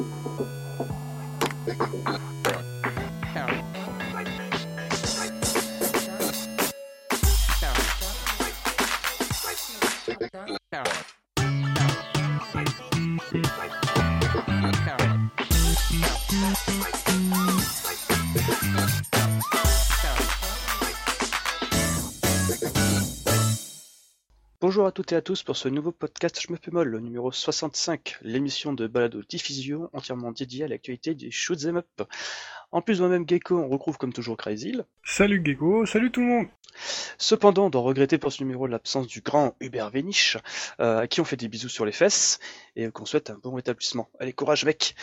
Thank you. Bonjour à toutes et à tous pour ce nouveau podcast Je me fais molle, le numéro 65, l'émission de balado diffusion entièrement dédiée à l'actualité des shoot'em up. En plus moi-même Gecko, on retrouve comme toujours Crazy. Salut Gecko, salut tout le monde Cependant, on doit regretter pour ce numéro l'absence du grand Hubert Véniche, euh, à qui on fait des bisous sur les fesses, et qu'on souhaite un bon rétablissement. Allez, courage mec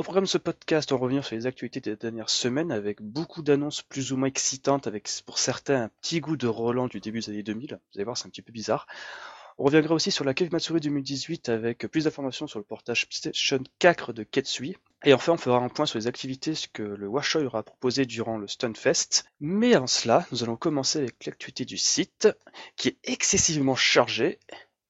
au programme de ce podcast, on revenir sur les actualités des dernières semaines avec beaucoup d'annonces plus ou moins excitantes, avec pour certains un petit goût de Roland du début des années 2000. Vous allez voir, c'est un petit peu bizarre. On reviendra aussi sur la Cave Matsuri 2018 avec plus d'informations sur le portage PlayStation 4 de Ketsui. Et enfin, on fera un point sur les activités que le Washoy aura proposé durant le Stunfest. Mais avant cela, nous allons commencer avec l'actualité du site, qui est excessivement chargée.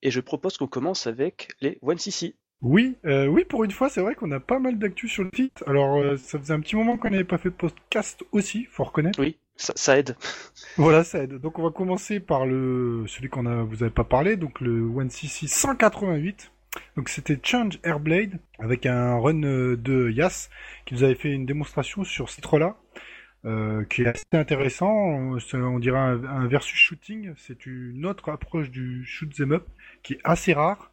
Et je propose qu'on commence avec les 1cc. Oui, euh, oui, pour une fois, c'est vrai qu'on a pas mal d'actu sur le site. Alors, euh, ça faisait un petit moment qu'on n'avait pas fait de podcast aussi, faut reconnaître. Oui, ça, ça, aide. Voilà, ça aide. Donc, on va commencer par le celui qu'on a, vous avez pas parlé, donc le One CC 188. Donc, c'était Change Airblade avec un run euh, de Yas qui nous avait fait une démonstration sur ce titre-là. Euh, qui est assez intéressant, on, on dirait un, un versus shooting, c'est une autre approche du shoot them up qui est assez rare,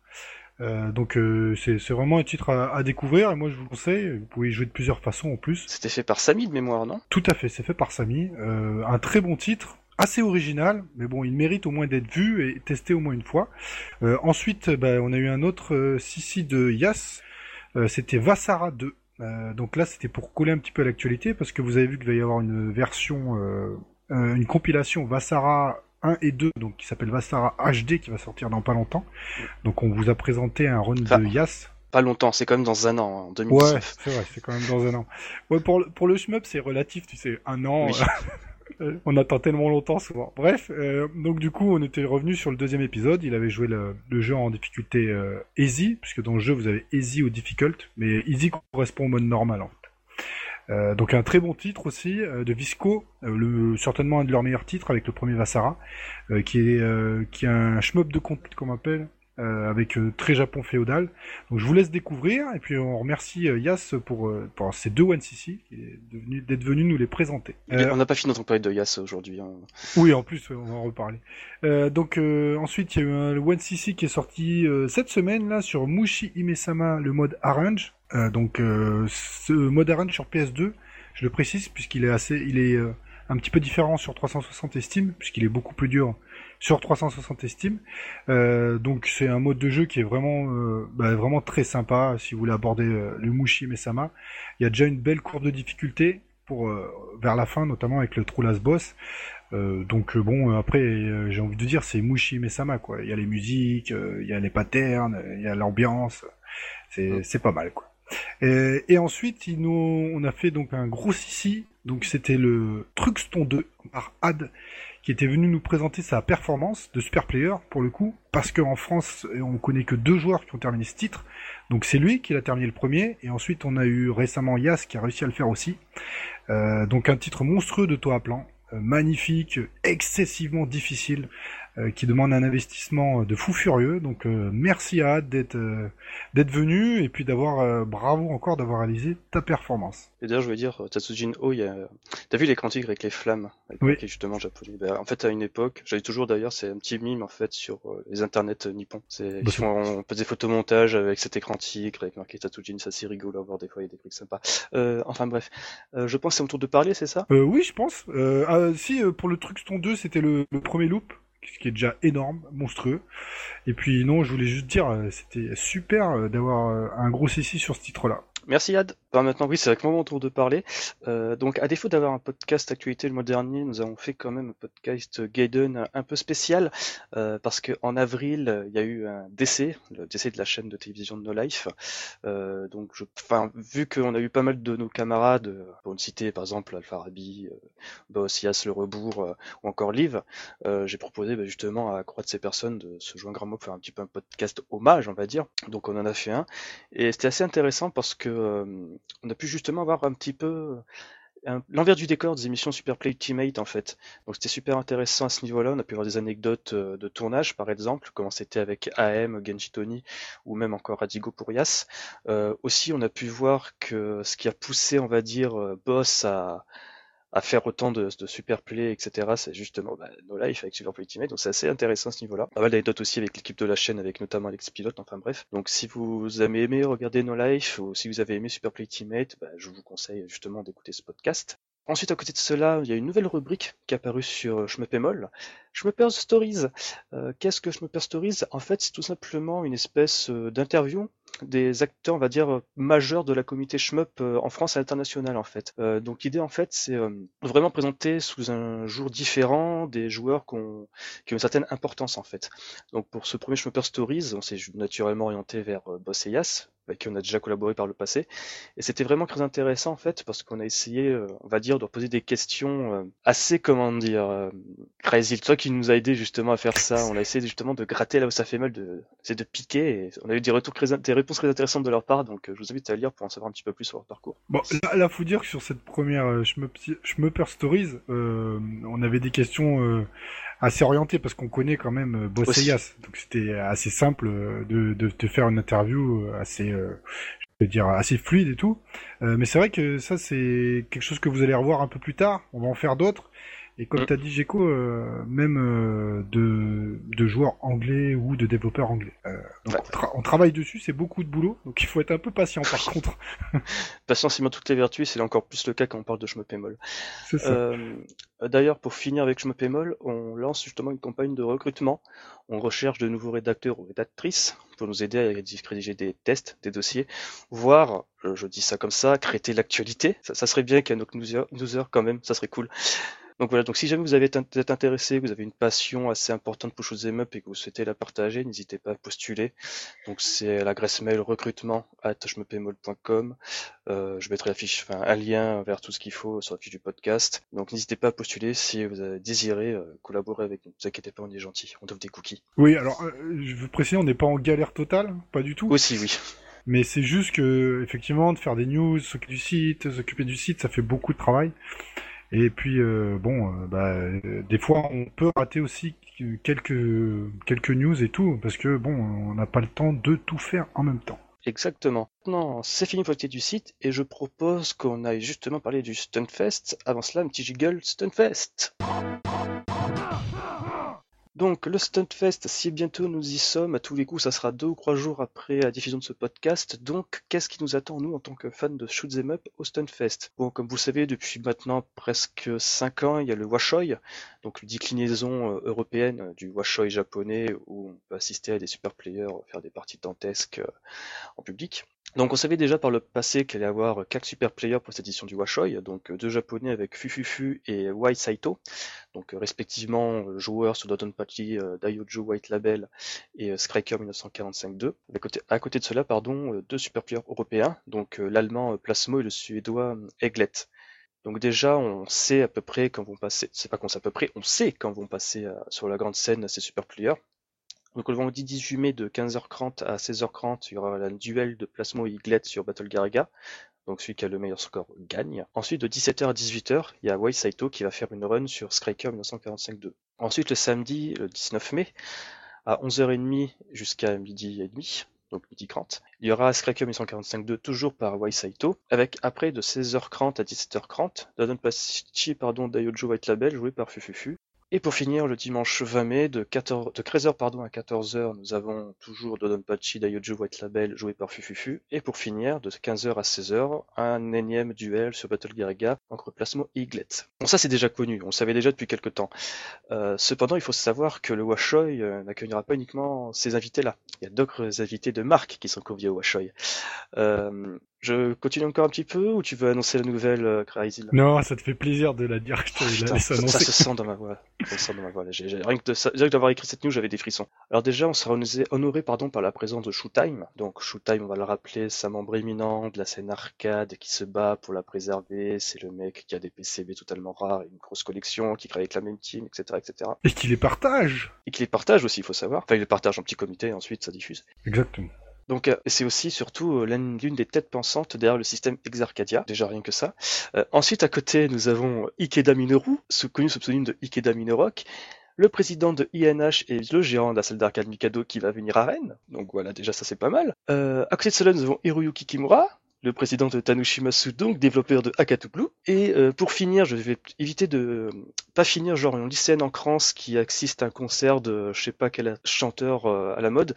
euh, donc euh, c'est vraiment un titre à, à, découvrir et moi je vous le conseille. Vous pouvez y jouer de plusieurs façons en plus. C'était fait par Samy de mémoire, non? Tout à fait, c'est fait par Samy. Euh, un très bon titre, assez original, mais bon, il mérite au moins d'être vu et testé au moins une fois. Euh, ensuite, bah, on a eu un autre Sissi de Yas. C'était Vassara 2. donc là, c'était pour coller un petit peu à l'actualité parce que vous avez vu qu'il va y avoir une version, une compilation Vassara 1 et 2, donc qui s'appelle Vassara HD, qui va sortir dans pas longtemps. Donc on vous a présenté un run de Yas. Pas longtemps, c'est quand même dans un an, en 2019. Ouais, c'est vrai, c'est quand même dans un an. Ouais, pour, pour le shmup, c'est relatif, tu sais, un an. on attend tellement longtemps souvent. Bref, euh, donc du coup, on était revenu sur le deuxième épisode. Il avait joué le, le jeu en difficulté euh, easy, puisque dans le jeu vous avez easy ou difficult, mais easy correspond au mode normal en fait. Euh, donc un très bon titre aussi euh, de Visco, euh, le, certainement un de leurs meilleurs titres avec le premier Vassara, qui est qui est un shmup de compte qu'on appelle, avec très Japon féodal. Donc je vous laisse découvrir et puis on remercie Yas pour, pour ces deux One CC d'être venu nous les présenter. on n'a pas fini notre parler de Yas aujourd'hui. Hein. Oui, en plus on va en reparler. donc ensuite il y a eu un One CC qui est sorti cette semaine là sur Mushi Imesama le mode Arrange. Euh, donc euh, ce Modern sur PS2, je le précise puisqu'il est assez, il est euh, un petit peu différent sur 360 et Steam puisqu'il est beaucoup plus dur sur 360 et Steam. donc c'est un mode de jeu qui est vraiment, bah, vraiment très sympa si vous voulez aborder le Mushi Mesama. Il y a déjà une belle courbe de difficulté pour vers la fin, notamment avec le True Last Boss. donc bon, après j'ai envie de dire c'est Mushi Mesama quoi. Il y a les musiques, il y a les patterns, il y a l'ambiance. C'est, c'est pas mal quoi. Et, et ensuite, ils nous, on a fait donc un gros sissi. Donc c'était le Truxton 2 par Ad qui était venu nous présenter sa performance de super player pour le coup, parce qu'en France on connaît que deux joueurs qui ont terminé ce titre. Donc c'est lui qui l'a terminé le premier, et ensuite on a eu récemment Yas qui a réussi à le faire aussi. Euh, donc un titre monstrueux de à plan, euh, magnifique, excessivement difficile, qui demande un investissement de fou furieux. Donc euh, merci à Ad d'être d'être venu et puis d'avoir bravo encore d'avoir réalisé ta performance. Et d'ailleurs je veux dire Tatsujin Oh, il y a... t'as vu les cantiques avec les flammes, avec oui. justement japonais. Bah, en fait à une époque, j'avais toujours d'ailleurs c'est un petit mime en fait sur les internets nippons. C'est bah, ils font on peut des photomontages avec cet écran tigre avec marqué Tatsujin, ça c'est rigolo à voir des fois il y a des trucs sympas. enfin bref, je pense que c'est mon tour de parler, c'est ça? Oui je pense. Ah, si pour le Truxton 2 c'était le, le premier loop? Ce qui est déjà énorme, monstrueux. Et puis non, je voulais juste dire, c'était super d'avoir un gros CC sur ce titre-là. Merci Ad. Ben maintenant, oui, c'est avec moi mon tour de parler. Euh, donc, à défaut d'avoir un podcast actualité le mois dernier, nous avons fait quand même un podcast Gaiden un peu spécial euh, parce que en avril, il y a eu un décès, le décès de la chaîne de télévision de No Life. Euh, donc, je, vu qu'on a eu pas mal de nos camarades, pour une citer par exemple Alpha Rabi, euh, Bossias le Rebours euh, ou encore Liv, euh, j'ai proposé bah, justement à croix de ces personnes de se joindre à moi pour faire un petit peu un podcast hommage, on va dire. Donc, on en a fait un et c'était assez intéressant parce que euh, on a pu justement avoir un petit peu l'envers du décor des émissions Superplay Ultimate en fait. Donc c'était super intéressant à ce niveau-là. On a pu avoir des anecdotes euh, de tournage par exemple, comment c'était avec AM, Genji Tony ou même encore Radigo Purias. Euh, aussi on a pu voir que ce qui a poussé on va dire euh, Boss à, à faire autant de, de super play, etc. C'est justement bah, No Life avec Super Play Ultimate, donc c'est assez intéressant ce niveau-là. Pas mal d'anecdotes aussi avec l'équipe de la chaîne, avec notamment Alex Pilote, enfin bref. Donc si vous avez aimé regarder No Life, ou si vous avez aimé Super Play Ultimate, bah, je vous conseille justement d'écouter ce podcast. Ensuite, à côté de cela, il y a une nouvelle rubrique qui est apparue sur Schmeppemol. Schmepper Stories. Euh, Qu'est-ce que Schmepper Stories? En fait, c'est tout simplement une espèce euh, d'interview des acteurs, on va dire, majeurs de la communauté shmup euh, en France et à l'international, en fait. Euh, donc l'idée, en fait, c'est euh, vraiment présenter sous un jour différent des joueurs qui ont, une certaine importance, en fait. Donc pour ce premier Shmupper Stories, on s'est naturellement orienté vers Boss avec qui on a déjà collaboré par le passé. Et c'était vraiment très intéressant, en fait, parce qu'on a essayé, on va dire, de poser des questions assez, comment dire, crazy. Toi qui nous a aidé justement à faire ça, on a essayé justement de gratter là où ça fait mal, de, de piquer, on a eu des retours des réponses très intéressantes de leur part, donc euh, je vous invite à lire pour en savoir un petit peu plus sur leur parcours. Bon, là, là faut dire que sur cette première euh, Schmupper Stories, euh, on avait des questions euh, assez orientées parce qu'on connaît quand même euh, Bosseyas, donc c'était assez simple de, de, de, faire une interview assez, je veux dire, assez fluide et tout. mais c'est vrai que ça c'est quelque chose que vous allez revoir un peu plus tard. On va en faire d'autres. Et comme mm. tu as dit, Gecko, euh, même euh, de, de, joueurs anglais ou de développeurs anglais. Euh, on, travaille dessus, c'est beaucoup de boulot, donc il faut être un peu patient par contre. Patience, il toutes les vertus, c'est encore plus le cas quand on parle de Schmopémol. D'ailleurs, pour finir avec Schmopémol, on lance justement une campagne de recrutement. On recherche de nouveaux rédacteurs ou rédactrices pour nous aider à rédiger des tests, des dossiers, voire, je dis ça comme ça, créer l'actualité. Ça, ça, serait bien qu'il y ait notre user quand même, ça serait cool. Donc voilà, donc si jamais vous avez êtes intéressé, vous avez une passion assez importante pour Shoot'em Up et que vous souhaitez la partager, n'hésitez pas à postuler. Donc c'est l'adresse mail recrutement at euh, je mettrai la fiche, enfin, un lien vers tout ce qu'il faut sur la fiche du podcast. Donc n'hésitez pas à postuler si vous avez désiré euh, collaborer avec nous. Ne vous inquiétez pas, on est gentil, on donne des cookies. Oui, alors euh, je veux préciser, on n'est pas en galère totale, pas du tout. Aussi, oui. Mais c'est juste que effectivement, de faire des news, s'occuper du site, s'occuper du site, ça fait beaucoup de travail. Et puis euh, bon, euh, bah, euh, des fois on peut rater aussi quelques quelques news et tout parce que bon, on n'a pas le temps de tout faire en même temps. Exactement. Maintenant, c'est fini pour le du site et je propose qu'on aille justement parler du Stunfest. Avant cela, un petit jiggle Stunfest. Donc le Stuntfest, si bientôt nous y sommes, à tous les coups, ça sera deux ou trois jours après la diffusion de ce podcast. Donc qu'est-ce qui nous attend nous en tant que fans de Shoot'em Up au Stuntfest? Bon, comme vous savez, depuis maintenant presque cinq ans, il y a le Washoi, donc une déclinaison euh, européenne du Washoi japonais où on peut assister à des super players faire des parties dantesques euh, en public. Donc on savait déjà par le passé qu'il allait y avoir quatre super players pour cette édition du Washoi, donc deux japonais avec Fufufu et Wai Saito, donc respectivement joueurs sur Dodonpachi, euh, Daioju White Label et euh, Skriker 1945-2. À côté, de cela, pardon, euh, deux super players européens, donc l'allemand Plasmo et le suédois Eglet. Donc déjà, on sait à peu près quand vont passer, c'est pas qu'on sait à peu près, on sait quand vont passer sur la grande scène ces super players. Donc le vendredi 18 mai de 15h30 à 16h30, il y aura un duel de Plasmo et Iglet sur Battle Garaga. Donc celui qui a le meilleur score gagne. Ensuite de 17h à 18h, il y a Wai Saito qui va faire une run sur Striker 1945-2. Ensuite le samedi, le 19 mai, à 11h30 jusqu'à midi et demi, donc midi 30. Il y aura Striker 1945-2 toujours par Wai Saito, avec après de 16h30 à 17h30, Dodon Pachi, pardon, Daiojo White Label joué par Fufufu, et pour finir, le dimanche 20 mai, de, 14, de 13h pardon, à 14h, nous avons toujours Dodonpachi Daioju White Label joué par Fufufu. Et pour finir, de 15h à 16h, un énième duel sur Battle Garaga entre Plasmo et Iglet. Bon, ça c'est déjà connu, on le savait déjà depuis quelques temps. Euh, cependant, il faut savoir que le Washoi euh, n'accueillera pas uniquement ces invités-là. Il y a d'autres invités de marque qui sont conviés au Washoi. Euh, je continue encore un petit peu ou tu veux annoncer la nouvelle, euh, Crazy Non, ça te fait plaisir de la dire. Je Putain, ça, ça, se sent dans ma voix. Ça se sent dans ma voix. J'ai, rien que d'avoir écrit cette news, j'avais des frissons. Alors déjà, on sera honoré, pardon, par la présence de Showtime. Donc Showtime, on va le rappeler, c'est un membre éminent de la scène arcade qui se bat pour la préserver. C'est le mec qui a des PCB totalement rares, une grosse collection, qui travaille avec la même team, etc., etc. Et qui les partage. Et qui les partage aussi, il faut savoir. Enfin, il les partage en petit comité et ensuite ça diffuse. Exactement. Donc c'est aussi surtout l'une des têtes pensantes derrière le système Exarcadia, déjà rien que ça. ensuite à côté nous avons Ikeda Minoru, connu sous le pseudonyme de Ikeda Minorock, le président de INH et le gérant de la salle d'arcade Mikado qui va venir à Rennes. Donc voilà, déjà ça c'est pas mal. Euh, à côté de cela, nous avons Hiroyuki Kimura, le président de Tanushimasu, donc développeur de Akatu Blue. Et euh, pour finir, je vais éviter de pas finir genre une lycéenne en crance qui assiste à un concert de je sais pas quel chanteur euh, à la mode.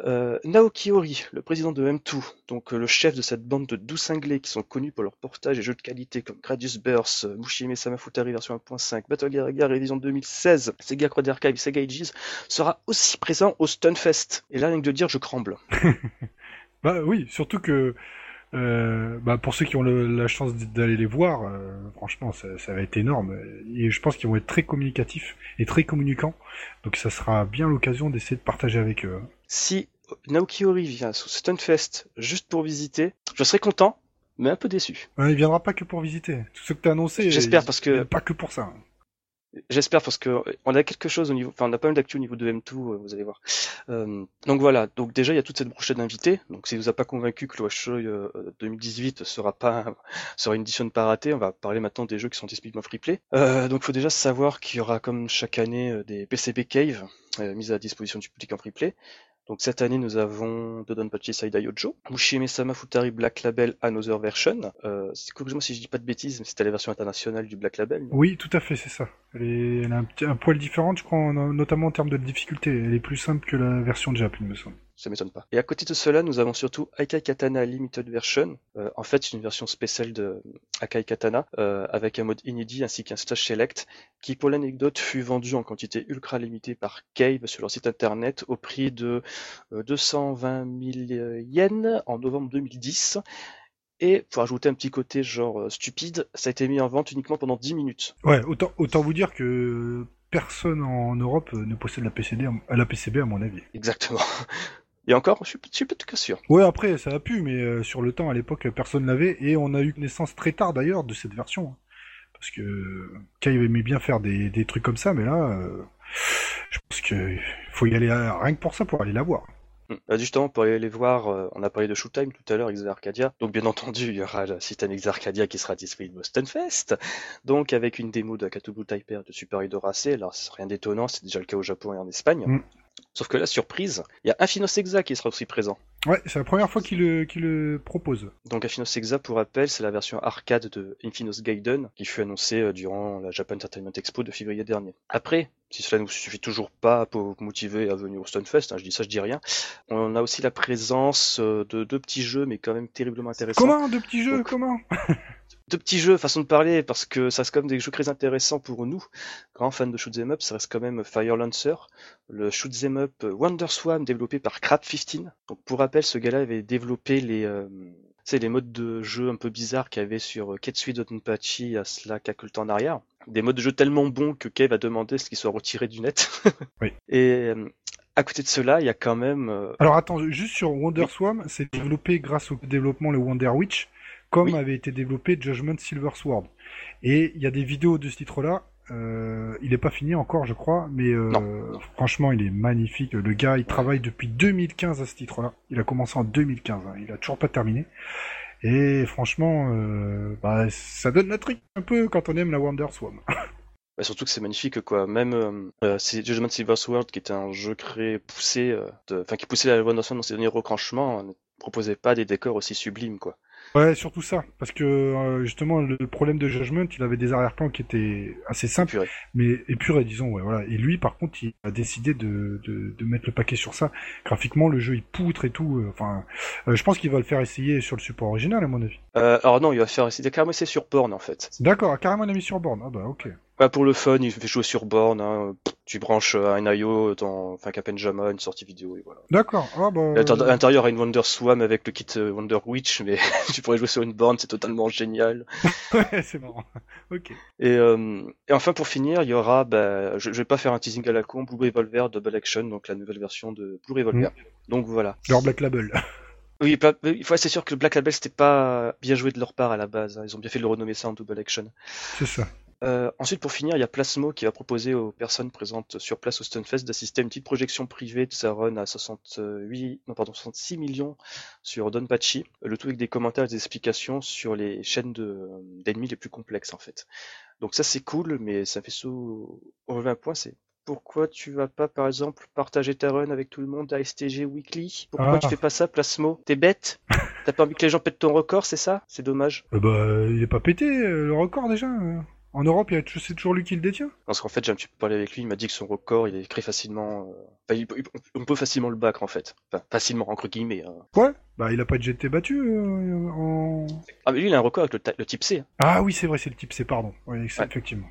Euh, Naoki Ori, le président de M2, donc euh, le chef de cette bande de 12 cinglés qui sont connus pour leur portage et jeux de qualité comme Gradius Burst, Mushime Samafutari version 1.5, Battle Gear Gear révision 2016, Sega Quad Archive, Sega Ages, sera aussi présent au Stunfest. Et là, rien que de dire, je tremble. bah oui, surtout que euh, bah pour ceux qui ont la chance d'aller les voir, franchement, ça, ça, va être énorme. Et je pense qu'ils vont être très communicatifs et très communicants. Donc ça sera bien l'occasion d'essayer de partager avec eux. Si Naoki Ori vient sous Stunfest juste pour visiter, je serais content, mais un peu déçu. Ouais, il viendra pas que pour visiter. Tout ce que tu as annoncé, j'espère parce que pas que pour ça. J'espère parce que on a quelque chose au niveau, enfin on a pas mal d'actu au niveau de M2, euh, vous allez voir. Euh, donc voilà, donc déjà il y a toute cette brochette d'invités. Donc si vous a pas convaincu que le Watch 2018 sera pas sera une édition de pas ratée, on va parler maintenant des jeux qui sont typiquement free play. Euh, donc il faut déjà savoir qu'il y aura comme chaque année euh, des PCB Cave mis à disposition du public en free play. Donc cette année, nous avons Dodonpachi Saida Yojo, Mushime Sama Futari Black Label Another Version. Euh, moi si je dis pas de bêtises, mais c'était la version internationale du Black Label. Oui, tout à fait, c'est ça. Elle, a un, un, poil différent, je crois, notamment en termes de difficulté. Elle est plus simple que la version Jap, il me semble ça m'étonne pas. Et à côté de cela, nous avons surtout Akai Katana Limited Version. Euh, en fait, c'est une version spéciale de Akai Katana euh, avec un mode inédit ainsi qu'un stage select qui, pour l'anecdote, fut vendu en quantité ultra limitée par Cave sur leur site internet au prix de 220 euh, 000 yens en novembre 2010. Et pour ajouter un petit côté genre stupide, ça a été mis en vente uniquement pendant 10 minutes. Ouais, autant, autant vous dire que personne en Europe ne possède la PCD, la PCB à mon avis. Exactement. Et encore, je suis, suis pas tout cas sûr. Ouais, après, ça a pu, mais euh, sur le temps, à l'époque, personne l'avait, et on a eu connaissance très tard d'ailleurs de cette version. Hein. Parce que Kai aimait bien faire des, des trucs comme ça, mais là, euh, je pense qu'il faut y aller rien que pour ça, pour aller la voir. Hmm. Bah, justement, pour aller les voir, euh, on a parlé de Showtime tout à l'heure, X Arcadia. Donc bien entendu, il y aura système X Arcadia qui sera disponible au Stunfest. Donc avec une démo de Katubu Taipei de Super Hydoracé. Alors c'est rien d'étonnant, c'est déjà le cas au Japon et en Espagne. Hmm. Sauf que là, surprise, il y a Infinos Exa qui sera aussi présent. Ouais, c'est la première fois qu'il le, le, propose. Donc Infinos Exa, pour rappel, c'est la version arcade de Infinos Gaiden qui fut annoncée euh, durant la Japan Entertainment Expo de février dernier. Après, si cela ne vous suffit toujours pas pour vous motiver à venir au Stunfest, hein, je dis ça, je dis rien, on a aussi la présence euh, de deux petits jeux, mais quand même terriblement intéressants. Comment Deux petits jeux Comment? de petits jeux, façon de parler, parce que ça reste quand même des jeux très intéressants pour nous, grands fans de shoot'em up, ça reste quand même Fire Lancer, le shoot'em up Wonder Swan développé par Crap15. Donc pour rappel, ce gars-là avait développé les euh, les modes de jeu un peu bizarres qu'il y avait sur Ketsui Dottenpachi à cela quelques temps en arrière. Des modes de jeu tellement bons que Kev a demandé ce qu'ils soient retirés du net. oui. Et euh, à côté de cela, il y a quand même. Euh, Alors attends, juste sur Wonder Swan, c'est développé grâce au développement le Wonder Witch, comme avait été développé Judgment Silver Sword. Et il y a des vidéos de ce titre-là. Euh, il n'est pas fini encore, je crois, mais euh, franchement, il est magnifique. Le gars, il travaille depuis 2015 à ce titre-là. Il a commencé en 2015. Hein. Il a toujours pas terminé. Et franchement, euh, bah, ça donne la truc un peu quand on aime la Wonder Swan. Bah, surtout que c'est magnifique quoi. Même euh, c'est Judgment Silver Sword qui était un jeu créé poussé, enfin qui poussait la Wonder Swan dans ses derniers recranchements, ne proposait pas des décors aussi sublimes quoi. Ouais, surtout ça, parce que euh, justement le problème de Judgment, il avait des arrière-plans qui étaient assez simples, mais épurés, disons, ouais, voilà. Et lui, par contre, il a décidé de, de, de, mettre le paquet sur ça. Graphiquement, le jeu il poutre et tout. Euh, enfin, euh, je pense qu'il va le faire essayer sur le support original, à mon avis. alors non, il va faire essayer carrément essayer sur borne en fait. D'accord, carrément mis sur borne. Ah bah ok. Pas pour le fun, il fait jouer sur borne. Hein. Tu branches un IO dans, enfin Jama, une sortie vidéo et voilà. D'accord. Ah. À l'intérieur, a une Wonder Swam avec le kit euh, Wonder Witch, mais tu pourrais jouer sur une borne, c'est totalement génial. ouais, c'est marrant. ok. Et, euh, et enfin pour finir, il y aura, bah, je, vais pas faire un teasing à la con, Blue Revolver Double Action, donc la nouvelle version de Blue Revolver. Mm. Donc voilà. Leur Black Label. Oui, il faut c'est sûr que Black Label c'était pas bien joué de leur part à la base. Hein. Ils ont bien fait de le renommer ça en Double Action. C'est ça. Euh, ensuite, pour finir, il y a Plasmo qui va proposer aux personnes présentes sur place au Stunfest d'assister à une petite projection privée de sa run à 68, non, pardon, 66 millions sur Donpachi, le tout avec des commentaires et des explications sur les chaînes d'ennemis les plus complexes en fait. Donc ça c'est cool, mais ça fait sous... On revient un point, c'est pourquoi tu vas pas, par exemple, partager ta run avec tout le monde à STG Weekly? Pourquoi tu ah. fais pas ça, Plasmo? T'es bête? T'as pas envie que les gens pètent ton record, c'est ça? C'est dommage. Euh, bah, il est pas pété, euh, le record déjà. En Europe, c'est toujours lui qui le détient? Parce qu'en fait, j'ai un petit peu parlé avec lui, il m'a dit que son record, il est écrit facilement... Euh, on peut facilement le battre, en fait. Enfin, facilement, entre guillemets. Hein. Ouais Bah, il a pas de GT battu en... Ah, mais lui, il a un record avec le, type C. Hein. Ah oui, c'est vrai, c'est le type C, pardon. Oui, effectivement.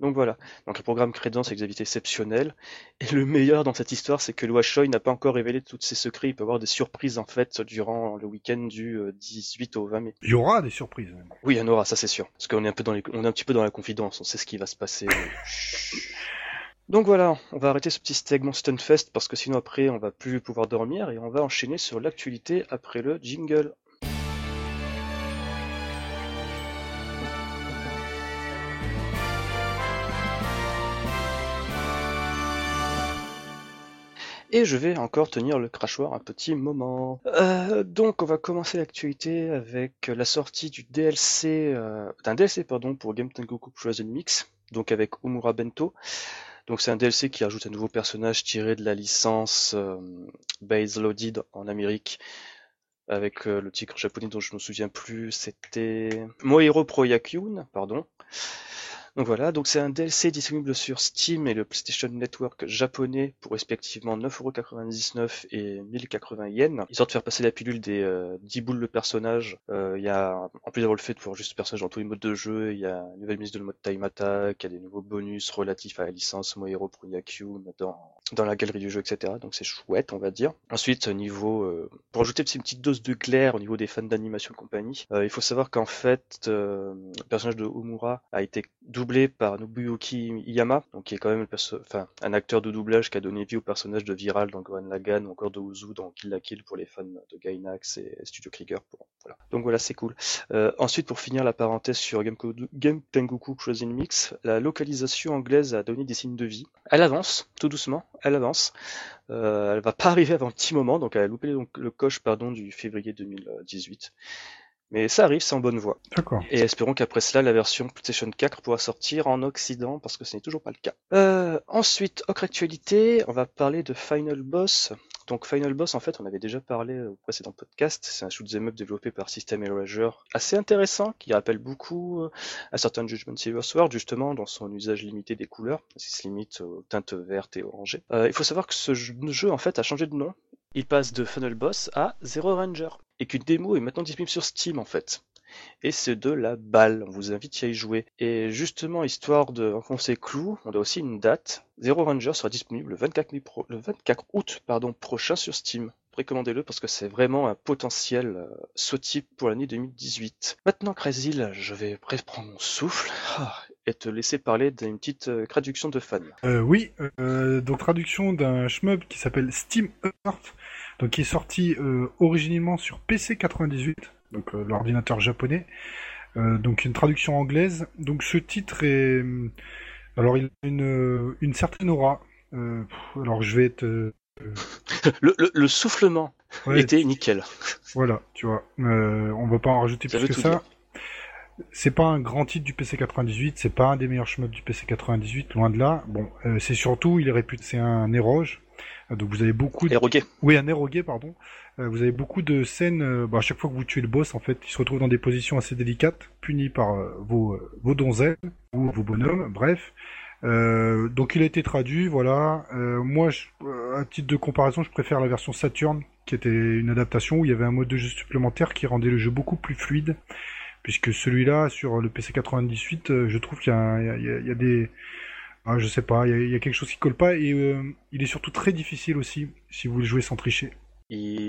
Donc voilà, donc le programme Crédence avec des invités exceptionnels. Et le meilleur dans cette histoire, c'est que le Washoy n'a pas encore révélé tous ses secrets. Il peut y avoir des surprises en fait durant le week-end du 18 euh, au 20 mai. Il y aura des surprises. Oui, il y en aura, ça c'est sûr. Parce qu'on est un peu dans les... on est un petit peu dans la confidence, on sait ce qui va se passer. Donc voilà, on va arrêter ce petit segment Stunfest parce que sinon après on va plus pouvoir dormir et on va enchaîner sur l'actualité après le jingle. Et je vais encore tenir le crachoir un petit moment. Euh, donc on va commencer l'actualité avec la sortie du DLC, euh, d'un DLC pardon pour Game Tengoku Frozen Mix, donc avec Umura Bento. Donc c'est un DLC qui ajoute un nouveau personnage tiré de la licence euh, Base Loaded en Amérique avec le titre japonais dont je me souviens plus, c'était Mohiro Pro Yakyun, pardon. Donc voilà, donc c'est un DLC disponible sur Steam et le PlayStation Network japonais pour respectivement 9,99€ et 1080 yens. Histoire de faire passer la pilule des 10 euh, boules de personnage. Euh, il y a, en plus d'avoir le fait de pouvoir juste personnage dans tous les modes de jeu, il y a une nouvelle mise de mode Time Attack, il y a des nouveaux bonus relatifs à la licence Mohiro Pro Yakyun dans, dans la galerie du jeu, etc. Donc c'est chouette, on va dire. Ensuite, niveau, euh, pour ajouter une petite dose de clair au niveau des fans d'animation et compagnie, il faut savoir qu'en fait, le personnage de Omura a été doublé par Nobuyuki Iyama, donc qui est quand même un acteur de doublage qui a donné vie au personnage de Viral dans Gohan Lagan ou encore de Uzu dans Kill la Kill pour les fans de Gainax et Studio Krieger. Donc voilà, c'est cool. Euh, ensuite, pour finir la parenthèse sur Game, Game Tengoku Closing Mix, la localisation anglaise a donné des signes de vie. Elle avance, tout doucement, elle avance. Euh, elle va pas arriver avant un petit moment, donc elle a loupé donc, le coche pardon, du février 2018. Mais ça arrive, c'est en bonne voie. D'accord. Et espérons qu'après cela, la version PlayStation 4 pourra sortir en Occident, parce que ce n'est toujours pas le cas. Euh, ensuite, autre actualité, on va parler de Final Boss. Donc Final Boss, en fait, on avait déjà parlé au précédent podcast. C'est un shoot'em up développé par System Erasure, assez intéressant, qui rappelle beaucoup euh, un certain Judgment Silver Sword, justement, dans son usage limité des couleurs. Il se limite aux teintes vertes et orangées. Euh, il faut savoir que ce jeu, en fait, a changé de nom. Il passe de Final Boss à Zero Ranger et qu'une démo est maintenant disponible sur Steam en fait. Et c'est de la balle, on vous invite à y jouer. Et justement, histoire de renfoncer clou, on a aussi une date. Zero Ranger sera disponible le 24, le 24 août prochain sur Steam. Précommandez-le parce que c'est vraiment un potentiel euh, saut pour l'année 2018. Maintenant, Crazy, je vais prendre mon souffle ah, et te laisser parler d'une petite euh, traduction de fan. Euh, oui, donc traduction d'un shmup qui s'appelle Steam Earth donc qui est sorti originellement sur PC 98, donc euh, l'ordinateur japonais. Euh, donc une traduction anglaise. Donc ce titre est, alors il a une, une certaine aura. alors je vais être le, le, soufflement était nickel. Voilà, tu vois. on va pas en rajouter plus que ça. C'est pas un grand titre du PC 98, c'est pas un des meilleurs shmups du PC 98, loin de là. Bon, c'est surtout, il est réputé, c'est un éroge. Donc vous avez beaucoup de... Oui, un érogué, pardon. Euh, vous avez beaucoup de scènes, euh, bah, à chaque fois que vous tuez le boss, en fait, il se retrouve dans des positions assez délicates, puni par euh, vos, vos donzelles ou vos bonhommes, bref. donc il a été traduit, voilà. moi, à titre de comparaison, je préfère la version Saturn, qui était une adaptation où il y avait un mode de jeu supplémentaire qui rendait le jeu beaucoup plus fluide, puisque celui-là, sur le PC 98, je trouve qu'il y, y, a des ah, je sais pas, il y, a quelque chose qui colle pas et euh, il est surtout très difficile aussi si vous voulez jouer sans tricher.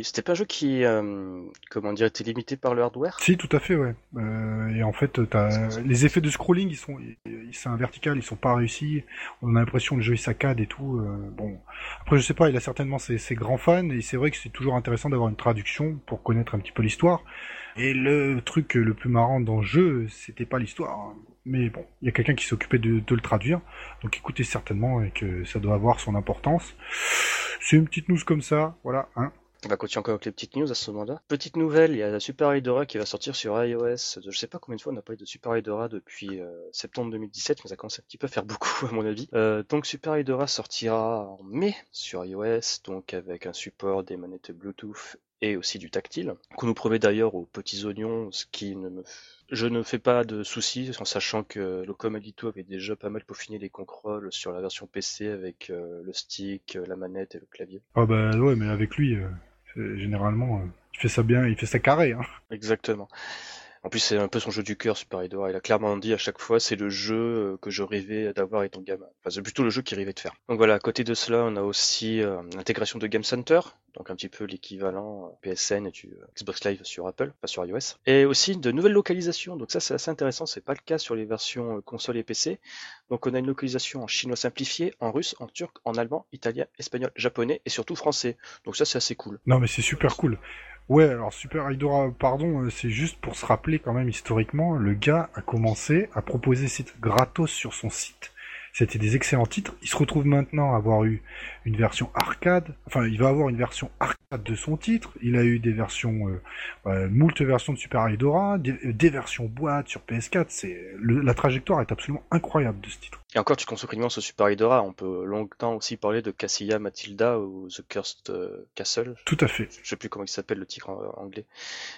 C'était pas un jeu qui, euh, comment dire, était limité par le hardware? Si, tout à fait, ouais. Euh, et en fait, as... les effets de scrolling, ils sont, c'est un vertical, ils sont pas réussis. On a l'impression que le jeu il saccade et tout. bon, après, je sais pas, il a certainement ses, ses grands fans et c'est vrai que c'est toujours intéressant d'avoir une traduction pour connaître un petit peu l'histoire. Et le truc le plus marrant dans le jeu, c'était pas l'histoire. Mais bon, il y a quelqu'un qui s'occupait de, le traduire, donc écoutez certainement et que ça doit avoir son importance. C'est une petite news comme ça, voilà, hein. On va continuer encore avec les petites news à ce moment-là. Petite nouvelle, il y a Super Hydora qui va sortir sur iOS. Je sais pas combien de fois on a parlé de Super Hydora depuis euh, septembre 2017, mais ça commence un petit peu à faire beaucoup à mon avis. Euh, donc Super Hydora sortira en mai sur iOS, donc avec un support des manettes Bluetooth et aussi du tactile, qu'on nous promet d'ailleurs aux petits oignons, ce qui ne me... Je ne fais pas de soucis, en sachant que Locom Edito avait déjà pas mal peaufiné les contrôles sur la version PC avec euh, le stick, la manette et le clavier. Ah bah ouais, mais avec lui, euh, généralement, euh, il fait ça bien, il fait ça carré. Hein. Exactement. En plus, c'est un peu son jeu du cœur, Super Hydora. Il a clairement dit à chaque fois, c'est le jeu euh, que je rêvais d'avoir étant gamin. Enfin, c'est plutôt le jeu qu'il rêvait de faire. Donc voilà, à côté de cela, on a aussi euh, l'intégration de Game Center, donc un petit peu l'équivalent euh, PSN du Xbox Live sur Apple, pas sur iOS. Et aussi de nouvelles localisations. Donc ça, c'est assez intéressant. C'est pas le cas sur les versions console et PC. Donc on a une localisation en chinois simplifié, en russe, en turc, en allemand, italien, espagnol, japonais et surtout français. Donc ça, c'est assez cool. Non, mais c'est super cool. Ouais, alors Super Hydora, pardon, euh, c'est juste pour se rappeler quand même historiquement, le gars a commencé à proposer ses titres gratos sur son site. C'était des excellents titres. Il se retrouve maintenant à avoir eu une version arcade. Enfin, il va avoir une version arcade de son titre. Il a eu des versions, euh, euh moult versions de Super Hydora, des, des, versions boîte sur PS4. C'est la trajectoire est absolument incroyable de ce titre. Et encore, tu consacres uniquement sur Super Hydora. On peut longtemps aussi parler de Cassia Matilda ou The Cursed euh, Castle. Tout à fait. Je sais plus comment il s'appelle le titre anglais.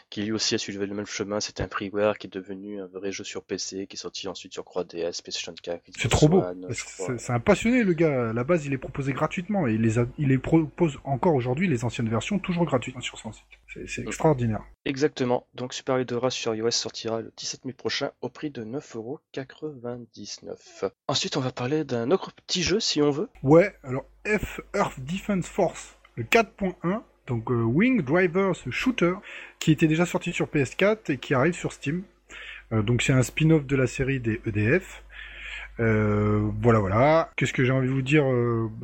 Qui lui aussi a suivi le même chemin. C'était un freeware qui est devenu un vrai jeu sur PC, qui est sorti ensuite sur 3DS, PlayStation 4. C'est trop beau. C'est un passionné le gars. À la base, il est proposé gratuitement et il les, a, il les propose encore aujourd'hui les anciennes versions toujours gratuitement sur son site. C'est extraordinaire. Exactement. Donc Super Hydora sur iOS sortira le 17 mai prochain au prix de 9,99€. Ensuite, on va parler d'un autre petit jeu si on veut. Ouais, alors F Earth Defense Force, le 4.1, donc euh, Wing Drivers Shooter, qui était déjà sorti sur PS4 et qui arrive sur Steam. Euh, donc c'est un spin-off de la série des EDF. Euh, voilà, voilà. Qu'est-ce que j'ai envie de vous dire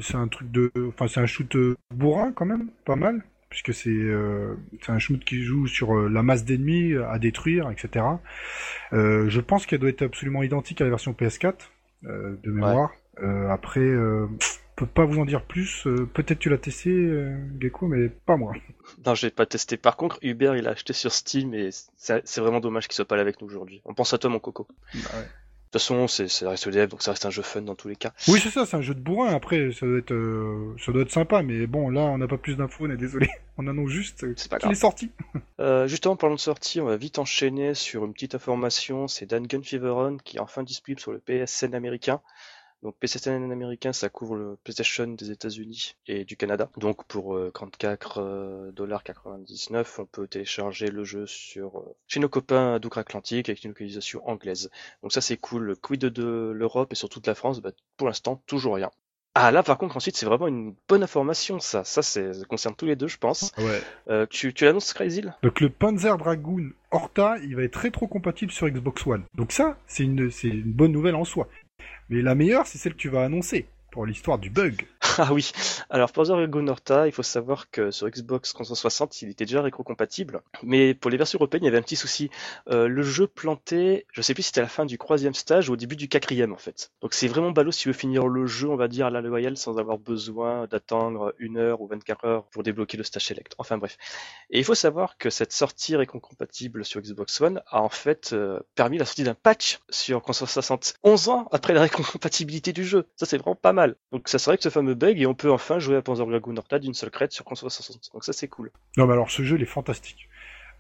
C'est un truc de, enfin c'est un shoot bourrin quand même, pas mal puisque c'est un shoot qui joue sur la masse d'ennemis à détruire, etc. Je pense qu'elle doit être absolument identique à la version PS4 euh, de mémoire. Euh, après, euh, peux pas vous en dire plus. Peut-être tu l'as testé, Gecko, mais pas moi. Non, je l'ai pas testé. Par contre, Hubert, il a acheté sur Steam et c'est vraiment dommage qu'il soit pas là avec nous aujourd'hui. On pense à toi, mon coco. Bah ouais. De toute façon, c'est, ça reste EDF, donc ça reste un jeu fun dans tous les cas. Oui, c'est ça, c'est un jeu de bourrin. Après, ça doit être, euh, ça doit être sympa, mais bon, là, on n'a pas plus d'infos, on est désolé. On annonce juste c'est pas qu'il est sorti. euh, justement, parlant de sortie, on va vite enchaîner sur une petite information. C'est Dan Gun Feveron qui est enfin disponible sur le PSN américain. Donc PlayStation américain, ça couvre le PlayStation des États-Unis et du Canada. Donc pour 34,99$, euh, on peut télécharger le jeu sur euh, chez nos copains d'outre-Atlantique avec une localisation anglaise. Donc ça c'est cool. Quid de l'Europe et surtout de la France bah, Pour l'instant, toujours rien. Ah là par contre ensuite c'est vraiment une bonne information ça, ça, ça concerne tous les deux je pense. Ouais. Euh, tu, tu l'annonces Crazy Donc le Panzer Dragoon Horta il va être rétro-compatible sur Xbox One. Donc ça c'est une, c'est une bonne nouvelle en soi. Mais la meilleure, c'est celle que tu vas annoncer pour l'histoire du bug. Ah oui. Alors pour Dragon Horta, il faut savoir que sur Xbox 360, il était déjà rétro-compatible. Mais pour les versions européennes, il y avait un petit souci. Euh, le jeu plantait, je sais plus si c'était à la fin du troisième stage ou au début du quatrième en fait. Donc c'est vraiment ballot si tu veux finir le jeu, on va dire à la loyale, sans avoir besoin d'attendre une heure ou 24 heures pour débloquer le stage select. Enfin bref. Et il faut savoir que cette sortie rétro-compatible sur Xbox One a en fait euh, permis la sortie d'un patch sur 360 11 ans après la rétro-compatibilité du jeu. Ça c'est vraiment pas mal. Donc ça serait que ce fameux bug et on peut enfin jouer à Panzer Dragoon Horta d'une seule crête sur console 60. Donc ça c'est cool. Non mais alors ce jeu il est fantastique.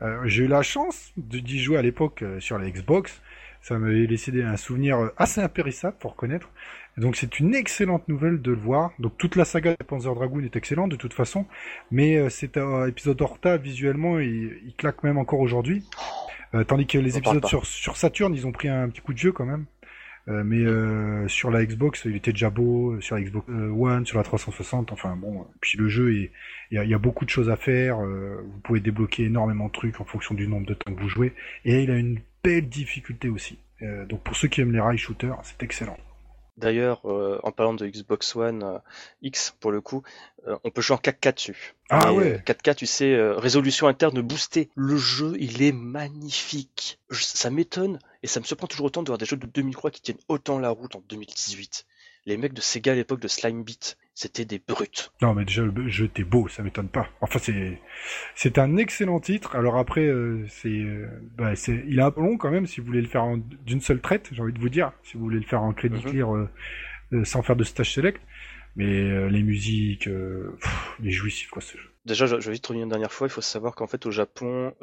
Euh, j'ai eu la chance d'y jouer à l'époque euh, sur la Xbox. Ça m'avait laissé un souvenir euh, assez impérissable pour reconnaître. donc c'est une excellente nouvelle de le voir. Donc toute la saga de Panzer Dragoon est excellente de toute façon, mais cet épisode Horta visuellement il, il claque même encore aujourd'hui. tandis que les épisodes sur, sur Saturn ils ont pris un petit coup de jeu quand même. Euh, mais euh, sur la Xbox, il était déjà beau, euh, sur la Xbox One, sur la 360, enfin bon, puis le jeu, il y, y, a beaucoup de choses à faire, vous pouvez débloquer énormément de trucs en fonction du nombre de temps que vous jouez, et il a une belle difficulté aussi. donc pour ceux qui aiment les rail shooters, c'est excellent. D'ailleurs, euh, en parlant de Xbox One euh, X, pour le coup, euh, on peut jouer en 4K dessus. Ah Et, ouais. euh, 4K, tu sais, euh, résolution interne boostée. Le jeu, il est magnifique. Je- ça m'étonne et ça me surprend toujours autant de voir des jeux de 2003 qui tiennent autant la route en 2018. Les mecs de Sega à l'époque de Slime Beat, c'était des brutes. Non, mais déjà, le jeu était beau, ça m'étonne pas. Enfin, c'est, c'est un excellent titre. Alors après, euh, c'est, euh, bah, c'est, il est un peu long quand même si vous voulez le faire en- d'une seule traite, j'ai envie de vous dire. Si vous voulez le faire en crédit Mhm. clear euh, sans faire de stage select. Mais les musiques, euh, pff, il est jouissif quoi ce jeu. Déjà, je, je vais vite revenir une dernière fois. Il faut savoir qu'en fait, au Japon,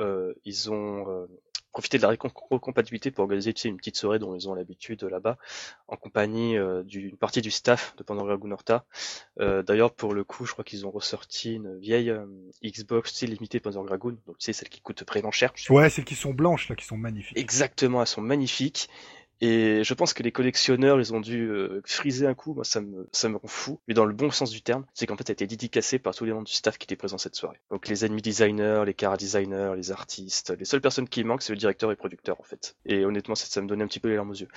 ils ont profité de la recompatibilité pour organiser tu sais, une petite soirée dont ils ont l'habitude euh, là-bas, en compagnie euh, d'une partie du staff de Pandora Gunorta. Euh, D'ailleurs, pour le coup, je crois qu'ils ont ressorti une vieille euh, Xbox style limitée Panzer Dragoon, donc tu sais, celle qui coûte vraiment cher. Ouais, celles qui sont blanches là, qui sont magnifiques. Exactement, elles sont magnifiques. Et je pense que les collectionneurs, ils ont dû euh, friser un coup. Moi, ça me, ça me rend fou. Mais dans le bon sens du terme, c'est qu'en fait, ça a été dédicacé par tous les membres du staff qui étaient présents cette soirée. Donc, les ennemis designers, les cara designers, les artistes, les seules personnes qui manquent, c'est le directeur et producteur, en fait. Et honnêtement, ça, ça me donnait un petit peu les larmes aux yeux.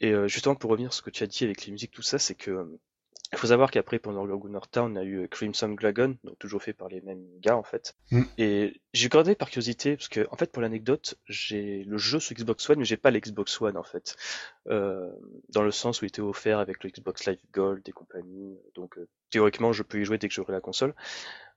Et euh, justement, pour revenir sur ce que tu as dit avec les musiques, tout ça, c'est que euh, il faut savoir qu'après, pendant le Norta, on a eu euh, Crimson Dragon, donc toujours fait par les mêmes gars, en fait. Mm. Et j'ai gardé par curiosité, parce que, en fait, pour l'anecdote, j'ai le jeu sur Xbox One, mais j'ai pas l'Xbox One, en fait. Euh, dans le sens où il était offert avec le Xbox Live Gold et compagnie. Donc, euh, théoriquement, je peux y jouer dès que j'aurai la console.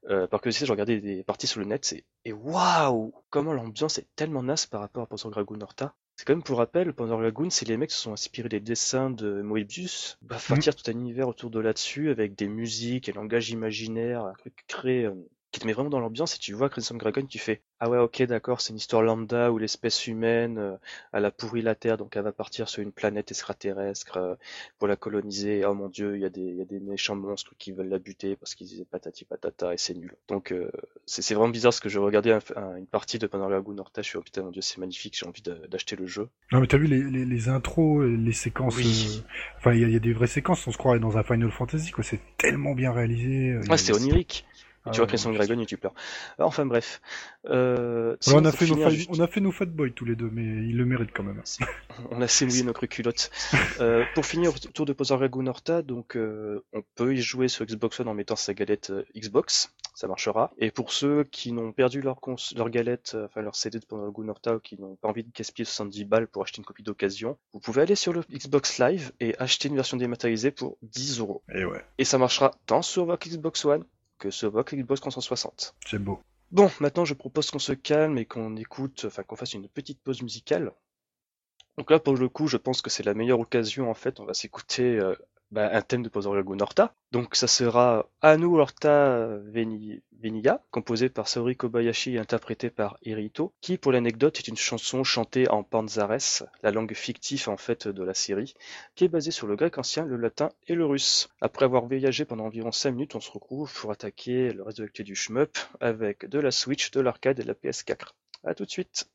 Euh, par curiosité, j'ai regardé des parties sur le net, et waouh! Comment l'ambiance est tellement naze par rapport à Panzer Dragoon Horta. C'est quand même pour rappel, Panzer Dragoon, c'est les mecs qui se sont inspirés des dessins de Moebius, bah, partir tout un univers autour de là-dessus, avec des musiques, un langage imaginaire, un truc créé, euh, qui te met vraiment dans l'ambiance, et tu vois Crimson Dragon, tu fais, ah ouais, ok, d'accord, c'est une histoire lambda où l'espèce humaine, euh, elle a pourri la Terre, donc elle va partir sur une planète extraterrestre euh, pour la coloniser. Oh mon dieu, il y, a des, il y a des méchants monstres qui veulent la buter parce qu'ils disaient patati patata et c'est nul. Donc euh, c'est vraiment bizarre parce que je regardais un- un- une partie de Pendant Lagoon Horta, je suis oh putain mon dieu c'est magnifique, j'ai envie d'acheter le jeu. Non, mais t'as vu les, les, les intros, euh, les séquences. Oui. euh, Enfin, il y, y a des vraies séquences, on se croirait dans un Final Fantasy, quoi. C'est tellement bien réalisé. Ouais, c'est onirique. Et Ah tu vois ouais, Dragon et tu pleures. Enfin bref. Euh, on, a fait nos juste- on a fait nos fat boys tous les deux, mais ils le méritent quand même. on a assez mouillé nos culottes. Euh, pour finir autour de Panzer Dragoon Horta, donc euh, on peut y jouer sur Xbox One en mettant sa galette euh, Xbox, ça marchera. Et pour ceux qui n'ont perdu leur, cons- leur galette, euh, enfin leur CD de Panzer Dragoon Horta ou qui n'ont pas envie de gaspiller 70 balles pour acheter une copie d'occasion, vous pouvez aller sur le Xbox Live et acheter une version dématérialisée pour 10 euros. Et ouais, Et ça marchera tant sur votre Xbox One que votre Xbox 360. c'est beau. Bon, maintenant je propose qu'on se calme et qu'on écoute, enfin qu'on fasse une petite pause musicale. Donc là, pour le coup, je pense que c'est la meilleure occasion, en fait, on va s'écouter euh, bah, un thème de Panzer Dragoon Horta. Donc ça sera Anu Horta Veni- Veniya, composé par Saori Kobayashi et interprété par Irito, qui, pour l'anecdote, est une chanson chantée en panzares, la langue fictive, en fait, de la série, qui est basée sur le grec ancien, le latin et le russe. Après avoir voyagé pendant environ 5 minutes, on se retrouve pour attaquer le reste de l'actu du shmup avec de la Switch, de l'arcade et de la PS4. A tout de suite